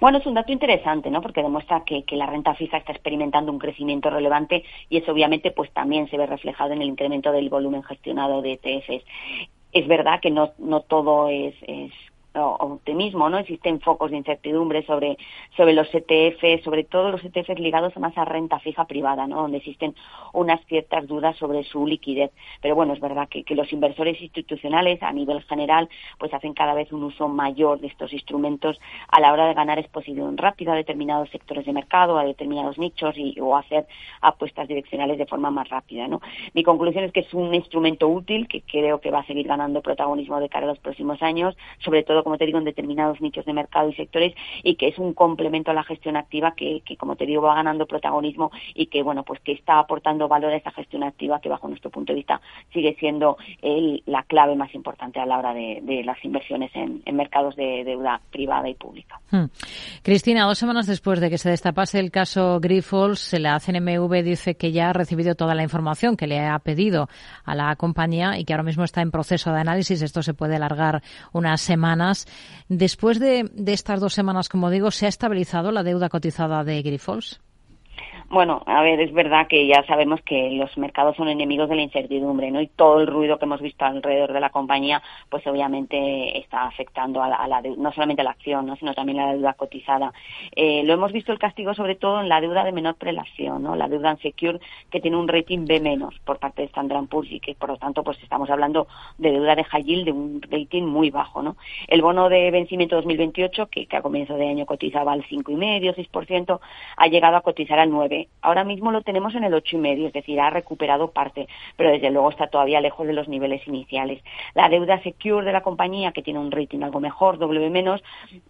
Bueno, es un dato interesante, ¿no? Porque demuestra que, la renta fija está experimentando un crecimiento relevante y eso obviamente pues también se ve reflejado en el incremento del volumen gestionado de ETFs. Es verdad que no todo es optimismo, ¿no? Existen focos de incertidumbre sobre, sobre los ETF, sobre todo los ETFs ligados más a renta fija privada, ¿no? Donde existen unas ciertas dudas sobre su liquidez. Pero bueno, es verdad que, que los inversores institucionales a nivel general pues hacen cada vez un uso mayor de estos instrumentos a la hora de ganar exposición rápida a determinados sectores de mercado, a determinados nichos y, o hacer apuestas direccionales de forma más rápida, ¿no? Mi conclusión es que es un instrumento útil que creo que va a seguir ganando protagonismo de cara a los próximos años, sobre todo como te digo, en determinados nichos de mercado y sectores y que es un complemento a la gestión activa que, como te digo, va ganando protagonismo y que, bueno, pues que está aportando valor a esa gestión activa que, bajo nuestro punto de vista, sigue siendo la clave más importante a la hora de, las inversiones en, mercados de deuda privada y pública. Hmm. Cristina, dos semanas después de que se destapase el caso Grifols, la CNMV dice que ya ha recibido toda la información que le ha pedido a la compañía y que ahora mismo está en proceso de análisis. Esto se puede alargar unas Después de, estas dos semanas, como digo, ¿se ha estabilizado la deuda cotizada de Grifols? Bueno, a ver, es verdad que ya sabemos que los mercados son enemigos de la incertidumbre, ¿no? Y todo el ruido que hemos visto alrededor de la compañía, pues obviamente está afectando a la, no solamente a la acción, ¿no? Sino también a la deuda cotizada. Eh, lo hemos visto el castigo sobre todo en la deuda de menor prelación, ¿no? La deuda unsecure que tiene un rating B menos por parte de Standard Poor's y que por lo tanto pues estamos hablando de deuda de high yield de un rating muy bajo, ¿no? El bono de vencimiento 2028 que, que a comienzo de año cotizaba al 5,5, 6%, ha llegado a cotizar al 9 Ahora mismo lo tenemos en el ocho y medio, es decir, ha recuperado parte, pero desde luego está todavía lejos de los niveles iniciales. La deuda secure de la compañía, que tiene un rating algo mejor, W menos,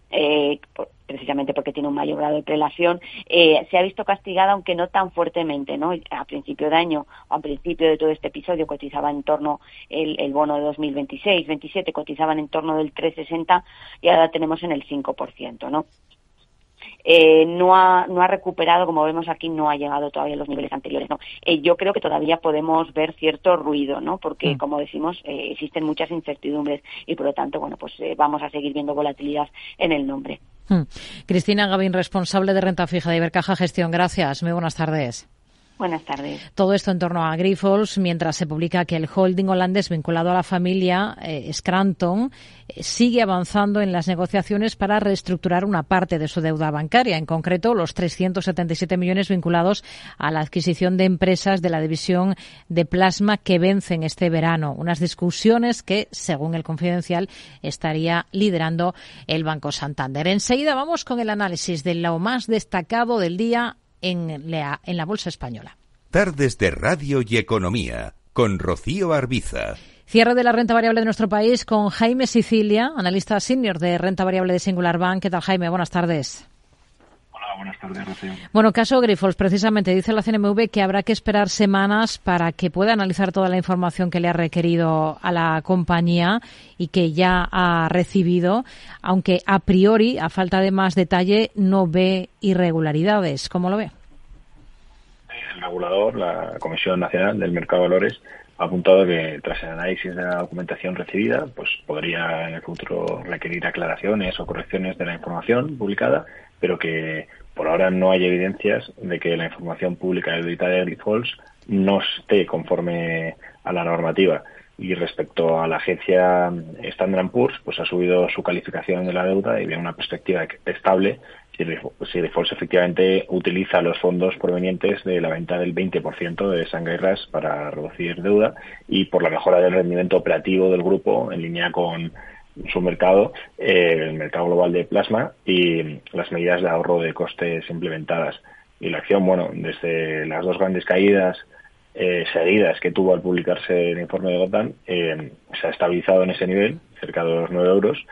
eh, precisamente porque tiene un mayor grado de prelación, eh, se ha visto castigada, aunque no tan fuertemente, ¿no? A principio de año o a principio de todo este episodio cotizaba en torno el, el bono de 2026, 27 cotizaban en torno del 3,60 y ahora tenemos en el 5%, ¿no? Eh, no, ha, no ha recuperado, como vemos aquí, no ha llegado todavía a los niveles anteriores. ¿no? Eh, yo creo que todavía podemos ver cierto ruido, ¿no? porque, mm. como decimos, eh, existen muchas incertidumbres y, por lo tanto, bueno, pues eh, vamos a seguir viendo volatilidad en el nombre. Mm. Cristina Gavín, responsable de renta fija de Ibercaja Gestión. Gracias. Muy buenas tardes. Buenas tardes. Todo esto en torno a Grifols, mientras se publica que el holding holandés vinculado a la familia eh, Scranton eh, sigue avanzando en las negociaciones para reestructurar una parte de su deuda bancaria, en concreto los 377 millones vinculados a la adquisición de empresas de la división de plasma que vencen este verano. Unas discusiones que, según el confidencial, estaría liderando el Banco Santander. Enseguida vamos con el análisis de lo más destacado del día en la, en la Bolsa Española. Tardes de Radio y Economía con Rocío Arbiza. Cierre de la renta variable de nuestro país con Jaime Sicilia, analista senior de renta variable de Singular Bank. ¿Qué tal, Jaime? Buenas tardes buenas tardes, Rocío. Bueno, caso Grifols, precisamente dice la CNMV que habrá que esperar semanas para que pueda analizar toda la información que le ha requerido a la compañía y que ya ha recibido, aunque a priori, a falta de más detalle, no ve irregularidades. ¿Cómo lo ve? El regulador, la Comisión Nacional del Mercado de Valores, ha apuntado que tras el análisis de la documentación recibida, pues podría en el futuro requerir aclaraciones o correcciones de la información publicada, pero que por ahora no hay evidencias de que la información pública de de Grifols no esté conforme a la normativa. Y respecto a la agencia Standard Poor's, pues ha subido su calificación de la deuda y viene una perspectiva estable si Grifols efectivamente utiliza los fondos provenientes de la venta del 20% de Shanghai RAS para reducir deuda y por la mejora del rendimiento operativo del grupo en línea con su mercado, eh, el mercado global de plasma y las medidas de ahorro de costes implementadas. Y la acción, bueno, desde las dos grandes caídas eh, seguidas que tuvo al publicarse el informe de Gotham, eh, se ha estabilizado en ese nivel, cerca de los 9 euros.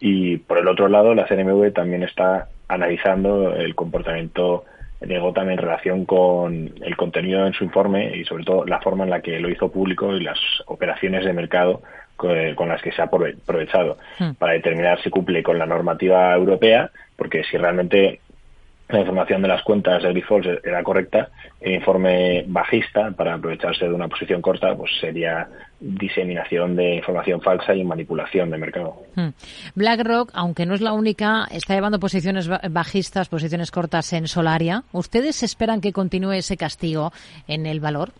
Y por el otro lado, la CNMV también está analizando el comportamiento de Gotham en relación con el contenido en su informe y sobre todo la forma en la que lo hizo público y las operaciones de mercado con las que se ha aprovechado hmm. para determinar si cumple con la normativa europea, porque si realmente la información de las cuentas de Grifols era correcta, el informe bajista, para aprovecharse de una posición corta, pues sería diseminación de información falsa y manipulación de mercado. Hmm. BlackRock, aunque no es la única, está llevando posiciones bajistas, posiciones cortas en Solaria. ¿Ustedes esperan que continúe ese castigo en el valor?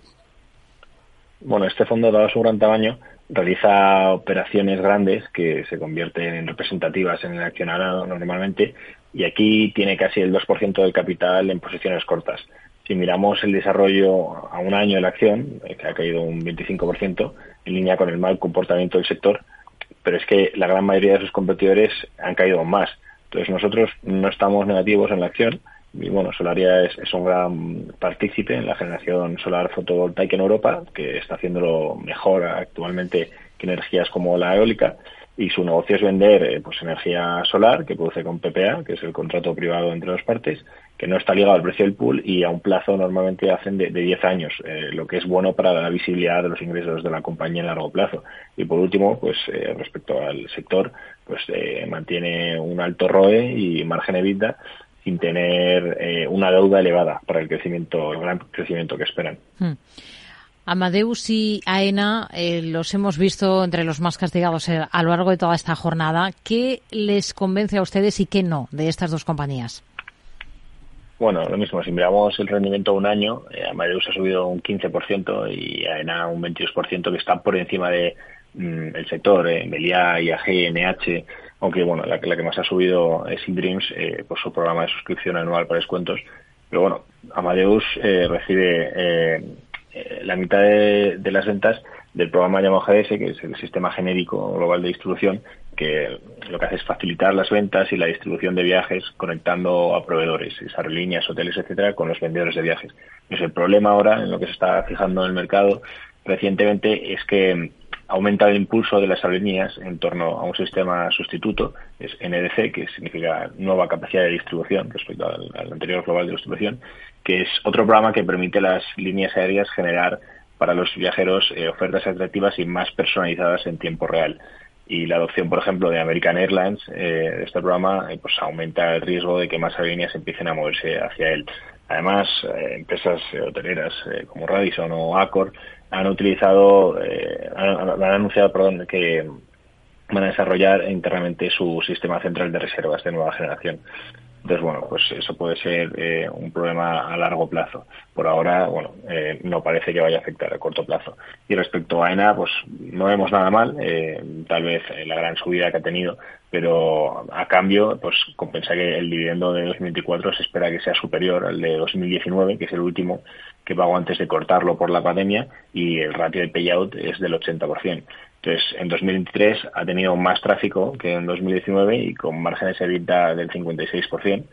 Bueno, este fondo, dado su gran tamaño, realiza operaciones grandes que se convierten en representativas en el accionariado normalmente y aquí tiene casi el 2% del capital en posiciones cortas. Si miramos el desarrollo a un año de la acción, eh, que ha caído un 25%, en línea con el mal comportamiento del sector, pero es que la gran mayoría de sus competidores han caído más. Entonces nosotros no estamos negativos en la acción, y bueno, Solaria es, un gran partícipe en la generación solar fotovoltaica en Europa, que está haciéndolo mejor actualmente que energías como la eólica. Y su negocio es vender eh, pues energía solar que produce con PPA, que es el contrato privado entre dos partes, que no está ligado al precio del pool y a un plazo normalmente hacen de, de 10 años, eh, lo que es bueno para la visibilidad de los ingresos de la compañía en largo plazo. Y por último, pues eh, respecto al sector, pues mantiene un alto ROE y margen EBITDA sin tener eh, una deuda elevada para el crecimiento, el gran crecimiento que esperan. Hmm. Amadeus y AENA eh, los hemos visto entre los más castigados eh, a lo largo de toda esta jornada. ¿Qué les convence a ustedes y qué no de estas dos compañías? Bueno, lo mismo, si miramos el rendimiento a un año, eh, Amadeus ha subido un 15% y AENA un 22%, que está por encima de mm, el sector, eh, Melia, IAG, NH, aunque bueno, la, la, que más ha subido es InDreams, eh, por su programa de suscripción anual para descuentos. Pero bueno, Amadeus eh, recibe eh, eh, la mitad de, las ventas del programa llamado GDS, que es el sistema genérico global de distribución, que lo que hace es facilitar las ventas y la distribución de viajes conectando a proveedores, aerolíneas, hoteles, etcétera, con los vendedores de viajes. Pues el problema ahora, en lo que se está fijando en el mercado recientemente, es que aumenta el impulso de las aerolíneas en torno a un sistema sustituto, es NDC, que significa nueva capacidad de distribución respecto al, anterior global de distribución, que es otro programa que permite a las líneas aéreas generar para los viajeros eh, ofertas atractivas y más personalizadas en tiempo real. Y la adopción, por ejemplo, de American Airlines, eh, de este programa, eh, pues aumenta el riesgo de que más aerolíneas empiecen a moverse hacia él. Además, empresas hoteleras como Radisson o Accor han utilizado, eh, han, anunciado, que van a desarrollar internamente su sistema central de reservas de nueva generación. Entonces, bueno, pues eso puede ser eh, un problema a largo plazo. Por ahora, bueno, eh, no parece que vaya a afectar a corto plazo. Y respecto a AENA, pues no vemos nada mal, eh, tal vez la gran subida que ha tenido, pero a cambio, pues compensa que el dividendo de 2024 se espera que sea superior al de 2019, que es el último que pagó antes de cortarlo por la pandemia, y el ratio de payout es del 80%. Entonces, en 2023 ha tenido más tráfico que en 2019 y con márgenes de EBITDA del 56%.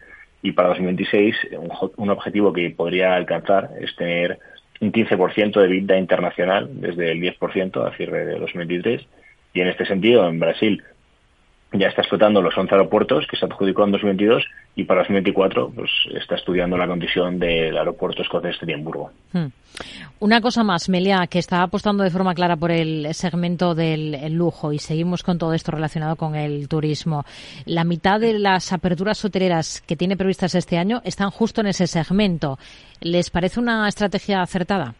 Y para 2026, un, un objetivo que podría alcanzar es tener un 15% de EBITDA internacional desde el 10% a cierre de 2023. Y en este sentido, en Brasil ya está explotando los 11 aeropuertos que se adjudicó en 2022 y para 2024 pues, está estudiando la condición del aeropuerto escocés de Edimburgo. Hmm. Una cosa más, Melia, que está apostando de forma clara por el segmento del lujo y seguimos con todo esto relacionado con el turismo. La mitad de las aperturas hoteleras que tiene previstas este año están justo en ese segmento. ¿Les parece una estrategia acertada?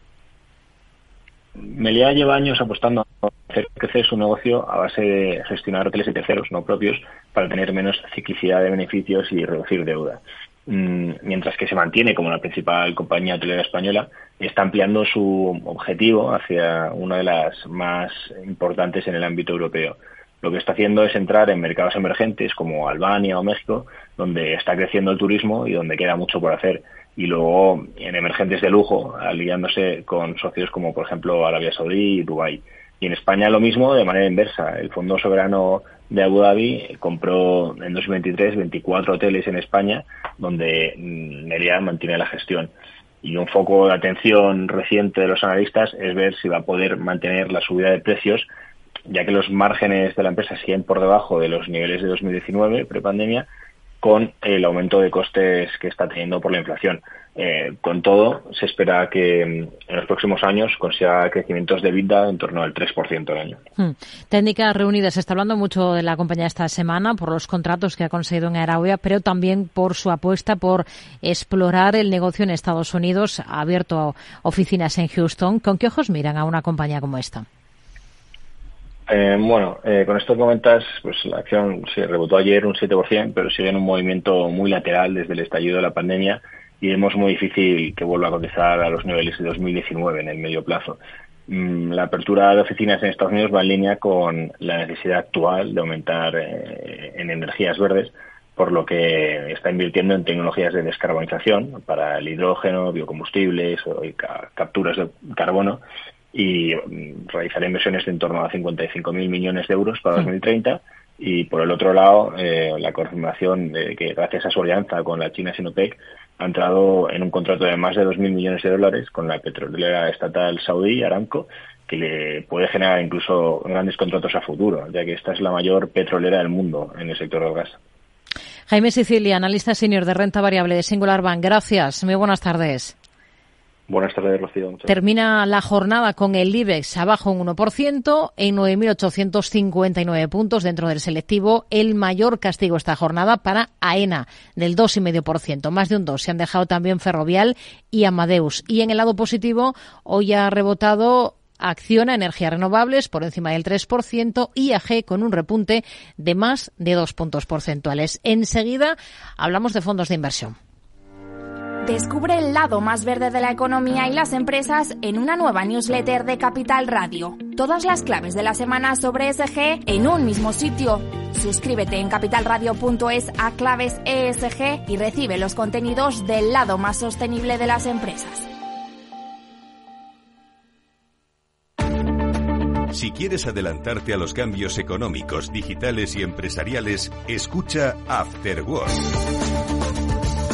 Melia lleva años apostando a hacer crecer su negocio a base de gestionar hoteles y terceros no propios para tener menos ciclicidad de beneficios y reducir deuda. Mientras que se mantiene como la principal compañía hotelera española, está ampliando su objetivo hacia una de las más importantes en el ámbito europeo. Lo que está haciendo es entrar en mercados emergentes como Albania o México, donde está creciendo el turismo y donde queda mucho por hacer y luego en emergentes de lujo, aliándose con socios como por ejemplo Arabia Saudí y Dubái. Y en España lo mismo de manera inversa. El Fondo Soberano de Abu Dhabi compró en 2023 24 hoteles en España donde Meliá mantiene la gestión. Y un foco de atención reciente de los analistas es ver si va a poder mantener la subida de precios, ya que los márgenes de la empresa siguen por debajo de los niveles de 2019, prepandemia, con el aumento de costes que está teniendo por la inflación. Eh, con todo, se espera que en los próximos años consiga crecimientos de vida en torno al 3% al año. Hmm. Técnicas reunidas. Se está hablando mucho de la compañía esta semana por los contratos que ha conseguido en Arabia, pero también por su apuesta por explorar el negocio en Estados Unidos. Ha abierto oficinas en Houston. ¿Con qué ojos miran a una compañía como esta? Eh, bueno, eh, con esto que pues la acción se rebotó ayer un 7%, pero sigue en un movimiento muy lateral desde el estallido de la pandemia y vemos muy difícil que vuelva a cotizar a los niveles de 2019 en el medio plazo. Mm, la apertura de oficinas en Estados Unidos va en línea con la necesidad actual de aumentar eh, en energías verdes, por lo que está invirtiendo en tecnologías de descarbonización para el hidrógeno, biocombustibles o capturas de carbono y mm, realizar inversiones de en torno a 55.000 millones de euros para 2030 y por el otro lado eh, la confirmación de que gracias a su alianza con la China Sinopec ha entrado en un contrato de más de 2.000 millones de dólares con la petrolera estatal saudí Aramco que le puede generar incluso grandes contratos a futuro ya que esta es la mayor petrolera del mundo en el sector del gas. Jaime Sicilia, analista senior de renta variable de Singular Bank. Gracias. Muy buenas tardes. Buenas tardes, Rocío. Termina la jornada con el IBEX abajo un 1% en 9.859 puntos dentro del selectivo. El mayor castigo esta jornada para AENA, del 2,5%. Más de un 2 se han dejado también Ferrovial y Amadeus. Y en el lado positivo, hoy ha rebotado Acciona Energías Renovables por encima del 3%, IAG con un repunte de más de dos puntos porcentuales. Enseguida hablamos de fondos de inversión. Descubre el lado más verde de la economía y las empresas en una nueva newsletter de Capital Radio. Todas las claves de la semana sobre ESG en un mismo sitio. Suscríbete en capitalradio.es a claves ESG y recibe los contenidos del lado más sostenible de las empresas. Si quieres adelantarte a los cambios económicos, digitales y empresariales, escucha After Work.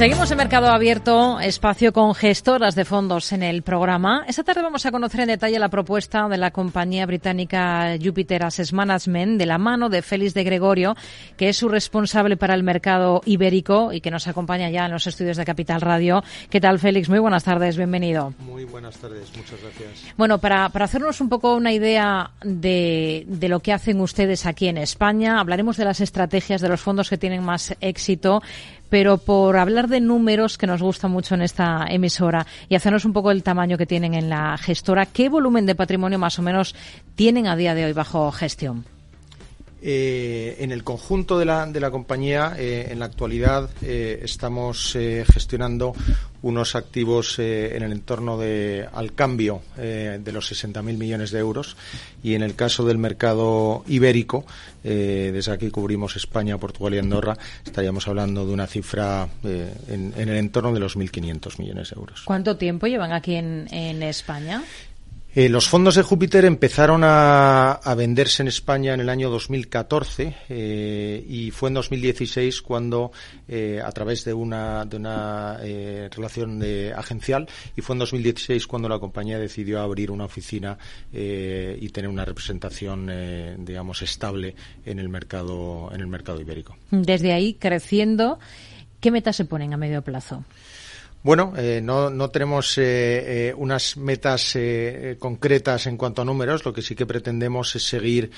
Seguimos en Mercado Abierto, espacio con gestoras de fondos en el programa. Esta tarde vamos a conocer en detalle la propuesta de la compañía británica Jupiter Asset Management de la mano de Félix de Gregorio, que es su responsable para el mercado ibérico y que nos acompaña ya en los estudios de Capital Radio. ¿Qué tal, Félix? Muy buenas tardes, bienvenido. Muy buenas tardes, muchas gracias. Bueno, para, para hacernos un poco una idea de, de lo que hacen ustedes aquí en España, hablaremos de las estrategias de los fondos que tienen más éxito pero por hablar de números que nos gusta mucho en esta emisora y hacernos un poco el tamaño que tienen en la gestora, ¿qué volumen de patrimonio más o menos tienen a día de hoy bajo gestión? Eh, en el conjunto de la, de la compañía, eh, en la actualidad, eh, estamos gestionando unos activos en el entorno de, al cambio de los 60.000 millones de euros y en el caso del mercado ibérico, desde aquí cubrimos España, Portugal y Andorra, estaríamos hablando de una cifra en, el entorno de los 1.500 millones de euros. ¿Cuánto tiempo llevan aquí en España? Eh, los fondos de Júpiter empezaron a, venderse en España en el año 2014 eh, y fue en 2016 cuando, eh, a través de una, de una relación agencial, y fue en 2016 cuando la compañía decidió abrir una oficina y tener una representación, digamos, estable en el mercado, en el mercado ibérico. Desde ahí, creciendo, ¿qué metas se ponen a medio plazo? Bueno, eh, no, no, tenemos eh, eh, unas metas concretas en cuanto a números. Lo que sí que pretendemos es seguir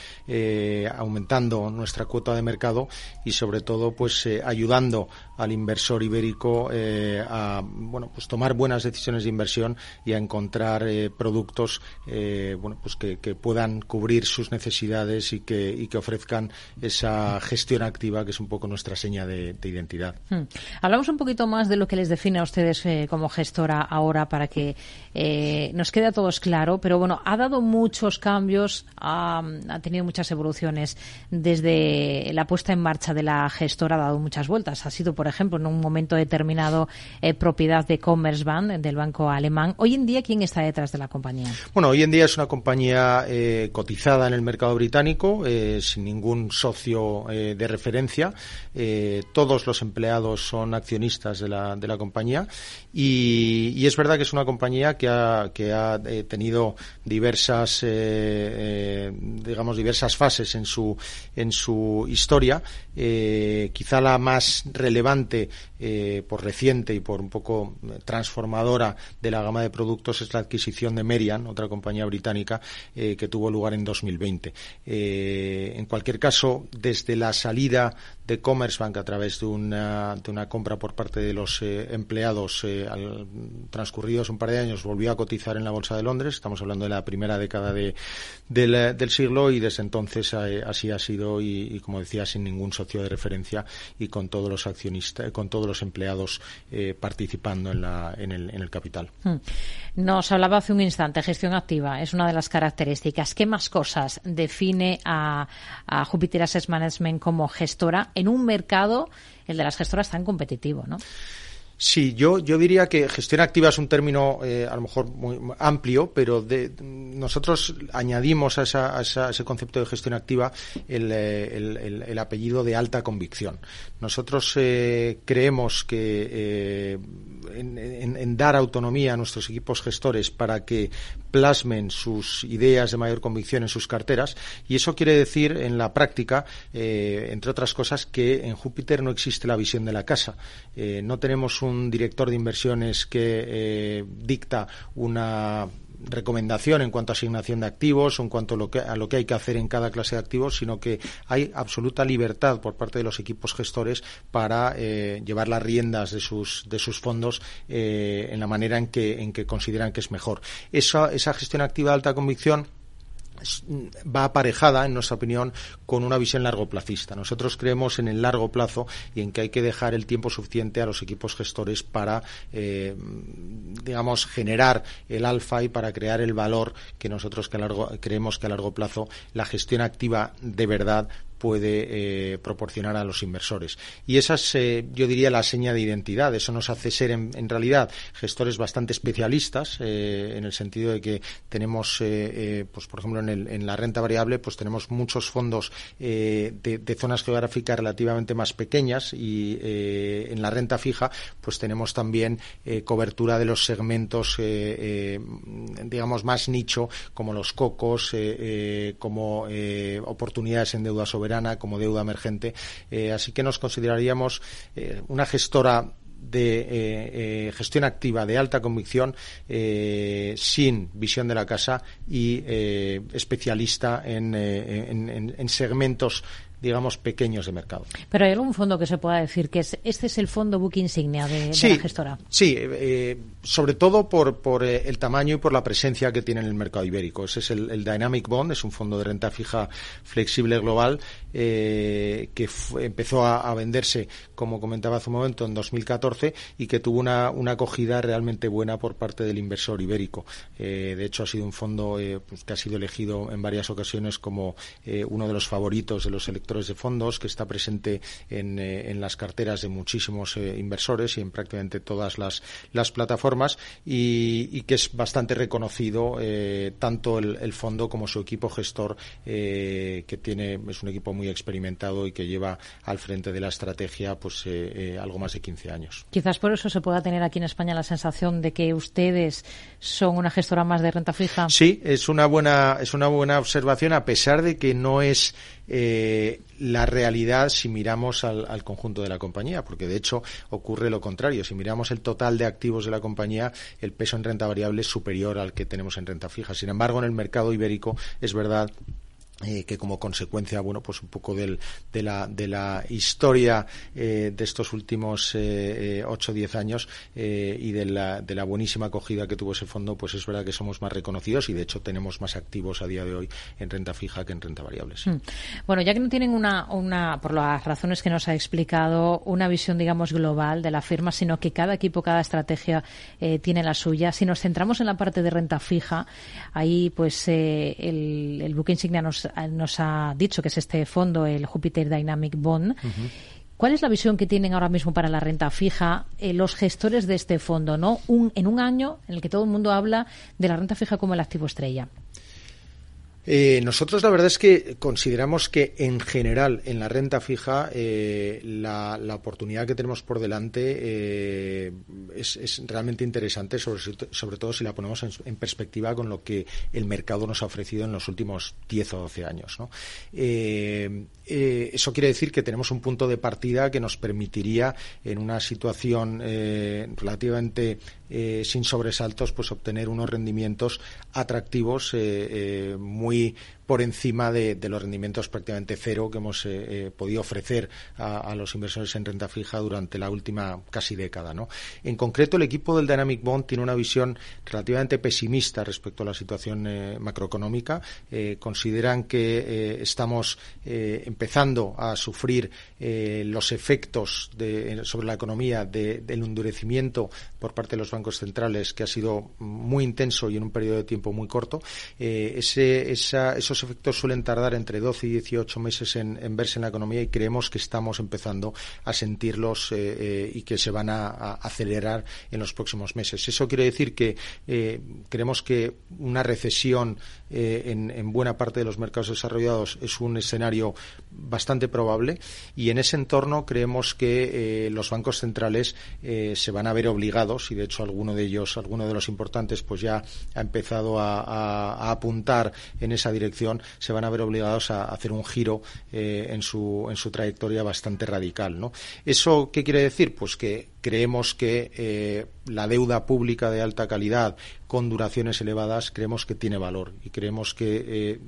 aumentando nuestra cuota de mercado y, sobre todo, pues ayudando al inversor ibérico a bueno, pues tomar buenas decisiones de inversión y a encontrar productos bueno, pues que, puedan cubrir sus necesidades y que, y que ofrezcan esa gestión activa que es un poco nuestra seña de, identidad. Hmm. Hablamos un poquito más de lo que les define a ustedes eh, como gestora ahora para que eh, nos quede a todos claro, pero bueno, ha dado muchos cambios, ha, tenido muchas evoluciones desde la puesta en marcha de la gestora, ha dado muchas vueltas. Ha sido, por ejemplo, en un momento determinado eh, propiedad de Commerzbank, del banco alemán. Hoy en día, ¿quién está detrás de la compañía? Bueno, hoy en día es una compañía cotizada en el mercado británico, sin ningún socio de referencia. todos los empleados son accionistas de la, de la compañía y, es verdad que es una compañía que que ha eh, tenido diversas, eh, eh, digamos, diversas fases en su, en su historia. quizá la más relevante por reciente y por un poco transformadora de la gama de productos es la adquisición de Merian, otra compañía británica que tuvo lugar en 2020. en cualquier caso, desde la salida de Commerzbank a través de una, de una compra por parte de los empleados transcurridos un par de años volvió a cotizar en la bolsa de Londres. Estamos hablando de la primera década de, del, siglo y desde entonces así ha sido y, como decía sin ningún socio de referencia y con todos los accionistas, con todos los empleados participando en, la, en, el, en el capital. Hmm. Nos hablaba hace un instante gestión activa es una de las características. ¿Qué más cosas define a, a Jupiter Asset Management como gestora en un mercado, el de las gestoras, tan competitivo, ¿no? Sí, yo, yo diría que gestión activa es un término eh, a lo mejor muy amplio, pero de, nosotros añadimos a, ese concepto de gestión activa el, eh, el, apellido de alta convicción. Nosotros eh, creemos que en, dar autonomía a nuestros equipos gestores para que plasmen sus ideas de mayor convicción en sus carteras y eso quiere decir en la práctica, entre otras cosas, que en Júpiter no existe la visión de la casa. no tenemos un un director de inversiones que eh, dicta una recomendación en cuanto a asignación de activos o en cuanto a lo, que, hay que hacer en cada clase de activos, sino que hay absoluta libertad por parte de los equipos gestores para eh, llevar las riendas de sus, de sus fondos eh, en la manera en que, en que consideran que es mejor. Esa, esa gestión activa de alta convicción va aparejada, en nuestra opinión, con una visión largo placista. Nosotros creemos en el largo plazo y en que hay que dejar el tiempo suficiente a los equipos gestores para, eh, digamos, generar el alfa y para crear el valor que nosotros que creemos que a largo plazo la gestión activa de verdad puede eh, proporcionar a los inversores. Y esa es, eh, yo diría, la seña de identidad. Eso nos hace ser, en, realidad, gestores bastante especialistas, eh, en el sentido de que tenemos, pues por ejemplo, en, la renta variable, pues tenemos muchos fondos de, zonas geográficas relativamente más pequeñas y en la renta fija, pues tenemos también cobertura de los segmentos, digamos, más nicho, como los cocos, como oportunidades en deuda soberana como deuda emergente. Eh, así que nos consideraríamos eh, una gestora de eh, gestión activa de alta convicción sin visión de la casa y especialista en, en, segmentos digamos, pequeños de mercado. Pero hay algún fondo que se pueda decir que es, este es el fondo book insignia de, la gestora. Sí, sobre todo por, por el tamaño y por la presencia que tiene en el mercado ibérico. Ese es el, Dynamic Bond, es un fondo de renta fija flexible global eh, que empezó a, venderse, como comentaba hace un momento, en 2014 y que tuvo una, una acogida realmente buena por parte del inversor ibérico. de hecho, ha sido un fondo pues, que ha sido elegido en varias ocasiones como uno de los favoritos de los electores de fondos, que está presente en, eh, las carteras de muchísimos eh, inversores y en prácticamente todas las, las plataformas y, que es bastante reconocido eh, tanto el, fondo como su equipo gestor, que tiene es un equipo muy experimentado y que lleva al frente de la estrategia pues algo más de 15 años. Quizás por eso se pueda tener aquí en España la sensación de que ustedes son una gestora más de renta fija. Sí, es una buena es una buena observación a pesar de que no es eh, la realidad si miramos al, conjunto de la compañía, porque de hecho ocurre lo contrario. Si miramos el total de activos de la compañía, el peso en renta variable es superior al que tenemos en renta fija. Sin embargo, en el mercado ibérico es verdad eh, que como consecuencia, bueno, pues un poco del, de, la, de la historia eh, de estos últimos eh, 8 o 10 años eh, y de la, de la buenísima acogida que tuvo ese fondo, pues es verdad que somos más reconocidos y de hecho tenemos más activos a día de hoy en renta fija que en renta variable. Hmm. Bueno, ya que no tienen una, una, por las razones que nos ha explicado, una visión, digamos, global de la firma, sino que cada equipo, cada estrategia tiene la suya. Si nos centramos en la parte de renta fija, ahí pues el, el buque insignia nos nos ha dicho que es este fondo, el Jupiter Dynamic Bond. ¿Cuál es la visión que tienen ahora mismo para la renta fija eh, los gestores de este fondo, no? en un año en el que todo el mundo habla de la renta fija como el activo estrella. Eh, nosotros la verdad es que consideramos que en general en la renta fija eh, la, oportunidad que tenemos por delante eh, es, realmente interesante, sobre, sobre, todo si la ponemos en, perspectiva con lo que el mercado nos ha ofrecido en los últimos 10 o 12 años. eso quiere decir que tenemos un punto de partida que nos permitiría en una situación relativamente sin sobresaltos pues obtener unos rendimientos atractivos muy por encima de, los rendimientos prácticamente cero que hemos podido ofrecer a, los inversores en renta fija durante la última casi década. ¿no? En concreto, el equipo del Dynamic Bond tiene una visión relativamente pesimista respecto a la situación macroeconómica. consideran que estamos empezando a sufrir los efectos sobre la economía del endurecimiento por parte de los bancos centrales que ha sido muy intenso y en un periodo de tiempo muy corto. Eh, esos efectos suelen tardar entre 12 y 18 meses en, verse en la economía y creemos que estamos empezando a sentirlos eh, eh, y que se van a, acelerar en los próximos meses. Eso quiere decir que creemos que una recesión en, buena parte de los mercados desarrollados es un escenario bastante probable y en ese entorno creemos que los bancos centrales se van a ver obligados y de hecho alguno de ellos, alguno de los importantes, pues ya ha empezado a, apuntar en esa dirección, se van a ver obligados a, hacer un giro eh, en, su, en su trayectoria bastante radical. ¿no? ¿Eso qué quiere decir? Pues que creemos que eh, la deuda pública de alta calidad con duraciones elevadas creemos que tiene valor y creemos que eh,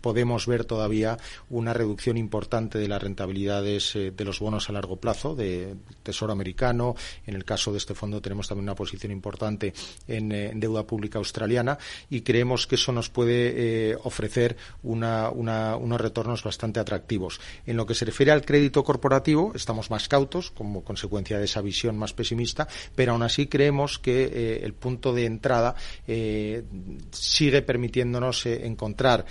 podemos ver todavía una reducción importante de las rentabilidades eh, de los bonos a largo plazo de Tesoro americano. En el caso de este fondo tenemos también una posición importante en, eh, deuda pública australiana y creemos que eso nos puede eh, ofrecer unos retornos bastante atractivos. En lo que se refiere al crédito corporativo, estamos más cautos como consecuencia de esa visión más pesimista, pero aún así creemos que el punto de entrada sigue permitiéndonos encontrar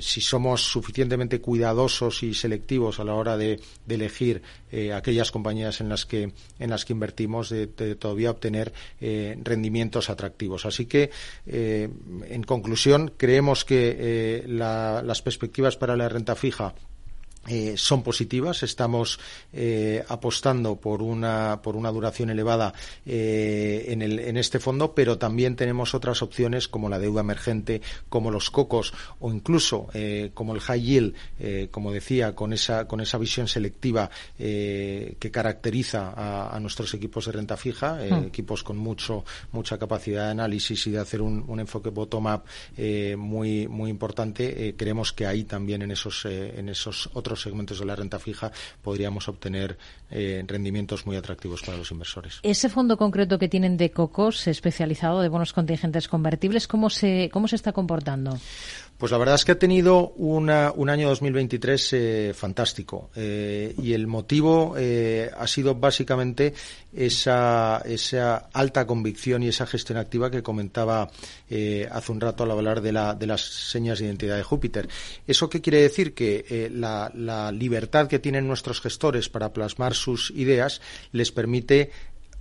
si somos suficientemente cuidadosos y selectivos a la hora de, elegir eh, aquellas compañías en las que en las que invertimos de, todavía obtener eh, rendimientos atractivos. Así que eh, en conclusión creemos que las perspectivas para la renta fija eh, son positivas. Estamos eh, apostando por una, por una duración elevada eh, en, el, en, este fondo, pero también tenemos otras opciones como la deuda emergente, como los cocos o incluso como el high yield, como decía, con esa, con esa visión selectiva que caracteriza a, nuestros equipos de renta fija, hmm. equipos con mucho, mucha capacidad de análisis y de hacer un, un enfoque bottom-up muy, muy importante. creemos que ahí también en esos, en esos otros segmentos de la renta fija podríamos obtener eh, rendimientos muy atractivos para los inversores. Ese fondo concreto que tienen de COCOS especializado de bonos contingentes convertibles, ¿cómo se, cómo se está comportando? Pues la verdad es que ha tenido un año 2023 eh, fantástico eh, y el motivo eh, ha sido básicamente esa, alta convicción y esa gestión activa que comentaba hace un rato al hablar de, la, de, las señas de identidad de Júpiter. ¿Eso qué quiere decir? Que la libertad que tienen nuestros gestores para plasmar sus ideas les permite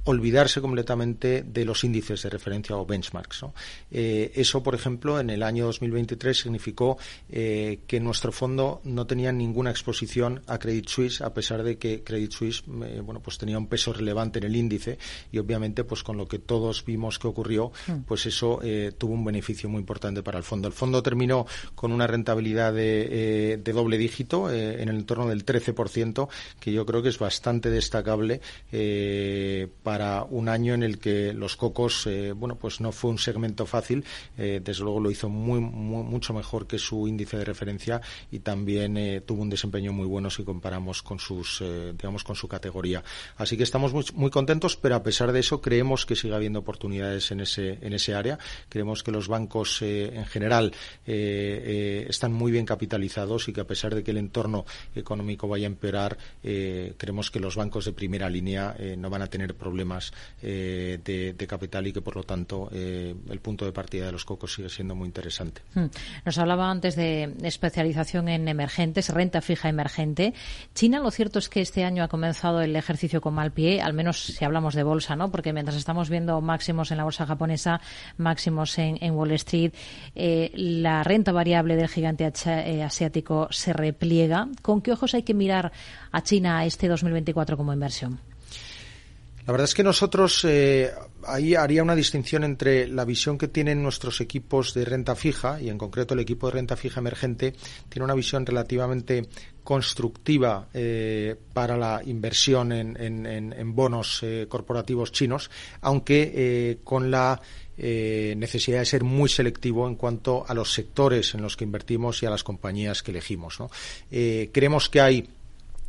olvidarse completamente de los índices de referencia o benchmarks. Eh, eso, por ejemplo, en el año 2023 significó eh, que nuestro fondo no tenía ninguna exposición a Credit Suisse, a pesar de que Credit Suisse eh, bueno, pues tenía un peso relevante en el índice y, obviamente, pues con lo que todos vimos que ocurrió, hmm. pues eso tuvo un beneficio muy importante para el fondo. El fondo terminó con una rentabilidad de, de doble dígito en el entorno del 13%, que yo creo que es bastante destacable para para un año en el que los cocos, eh, bueno, pues no fue un segmento fácil, eh, desde luego lo hizo muy, mucho mejor que su índice de referencia y también eh, tuvo un desempeño muy bueno si comparamos con sus, digamos, con su categoría. Así que estamos muy, contentos, pero a pesar de eso creemos que sigue habiendo oportunidades en ese, en ese área. Creemos que los bancos en general están muy bien capitalizados y que a pesar de que el entorno económico vaya a empeorar, creemos que los bancos de primera línea no van a tener problemas más eh, de, capital y que, por lo tanto, eh, el punto de partida de los cocos sigue siendo muy interesante. Hmm. Nos hablaba antes de especialización en emergentes, renta fija emergente. China, lo cierto es que este año ha comenzado el ejercicio con mal pie, al menos si hablamos de bolsa, ¿no? Porque mientras estamos viendo máximos en la bolsa japonesa, máximos en, Wall Street, eh, la renta variable del gigante asiático se repliega. ¿Con qué ojos hay que mirar a China este 2024 como inversión? La verdad es que nosotros eh, ahí haría una distinción entre la visión que tienen nuestros equipos de renta fija y en concreto el equipo de renta fija emergente tiene una visión relativamente constructiva eh, para la inversión en, bonos eh, corporativos chinos, aunque con la necesidad de ser muy selectivo en cuanto a los sectores en los que invertimos y a las compañías que elegimos. creemos que hay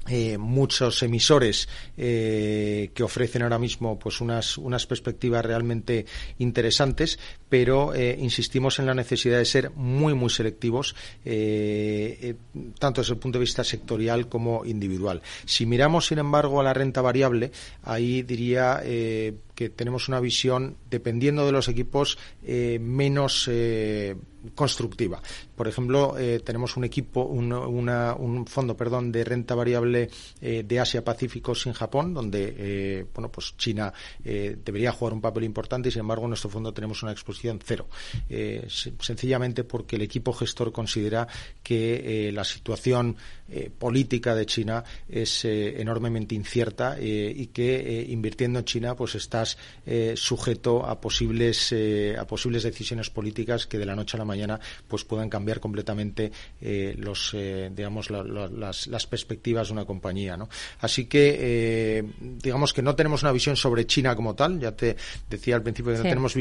eh, muchos emisores eh, que ofrecen ahora mismo pues unas, unas perspectivas realmente interesantes, pero eh, insistimos en la necesidad de ser muy muy selectivos tanto desde el punto de vista sectorial como individual. Si miramos, sin embargo, a la renta variable, ahí diría que tenemos una visión, dependiendo de los equipos, menos constructiva. Por ejemplo, eh, tenemos un equipo, un, un, fondo, perdón, de renta variable eh, de Asia Pacífico sin Japón, donde, eh, bueno, pues China debería jugar un papel importante y, sin embargo, en nuestro fondo tenemos una exposición cero. sencillamente porque el equipo gestor considera que la situación política de China es enormemente incierta y que invirtiendo en China, pues estás sujeto a posibles a posibles decisiones políticas que de la noche a la mañana pues puedan cambiar completamente eh, los eh, digamos las, perspectivas de una compañía ¿no? así que eh, digamos que no tenemos una visión sobre China como tal ya te decía al principio que no tenemos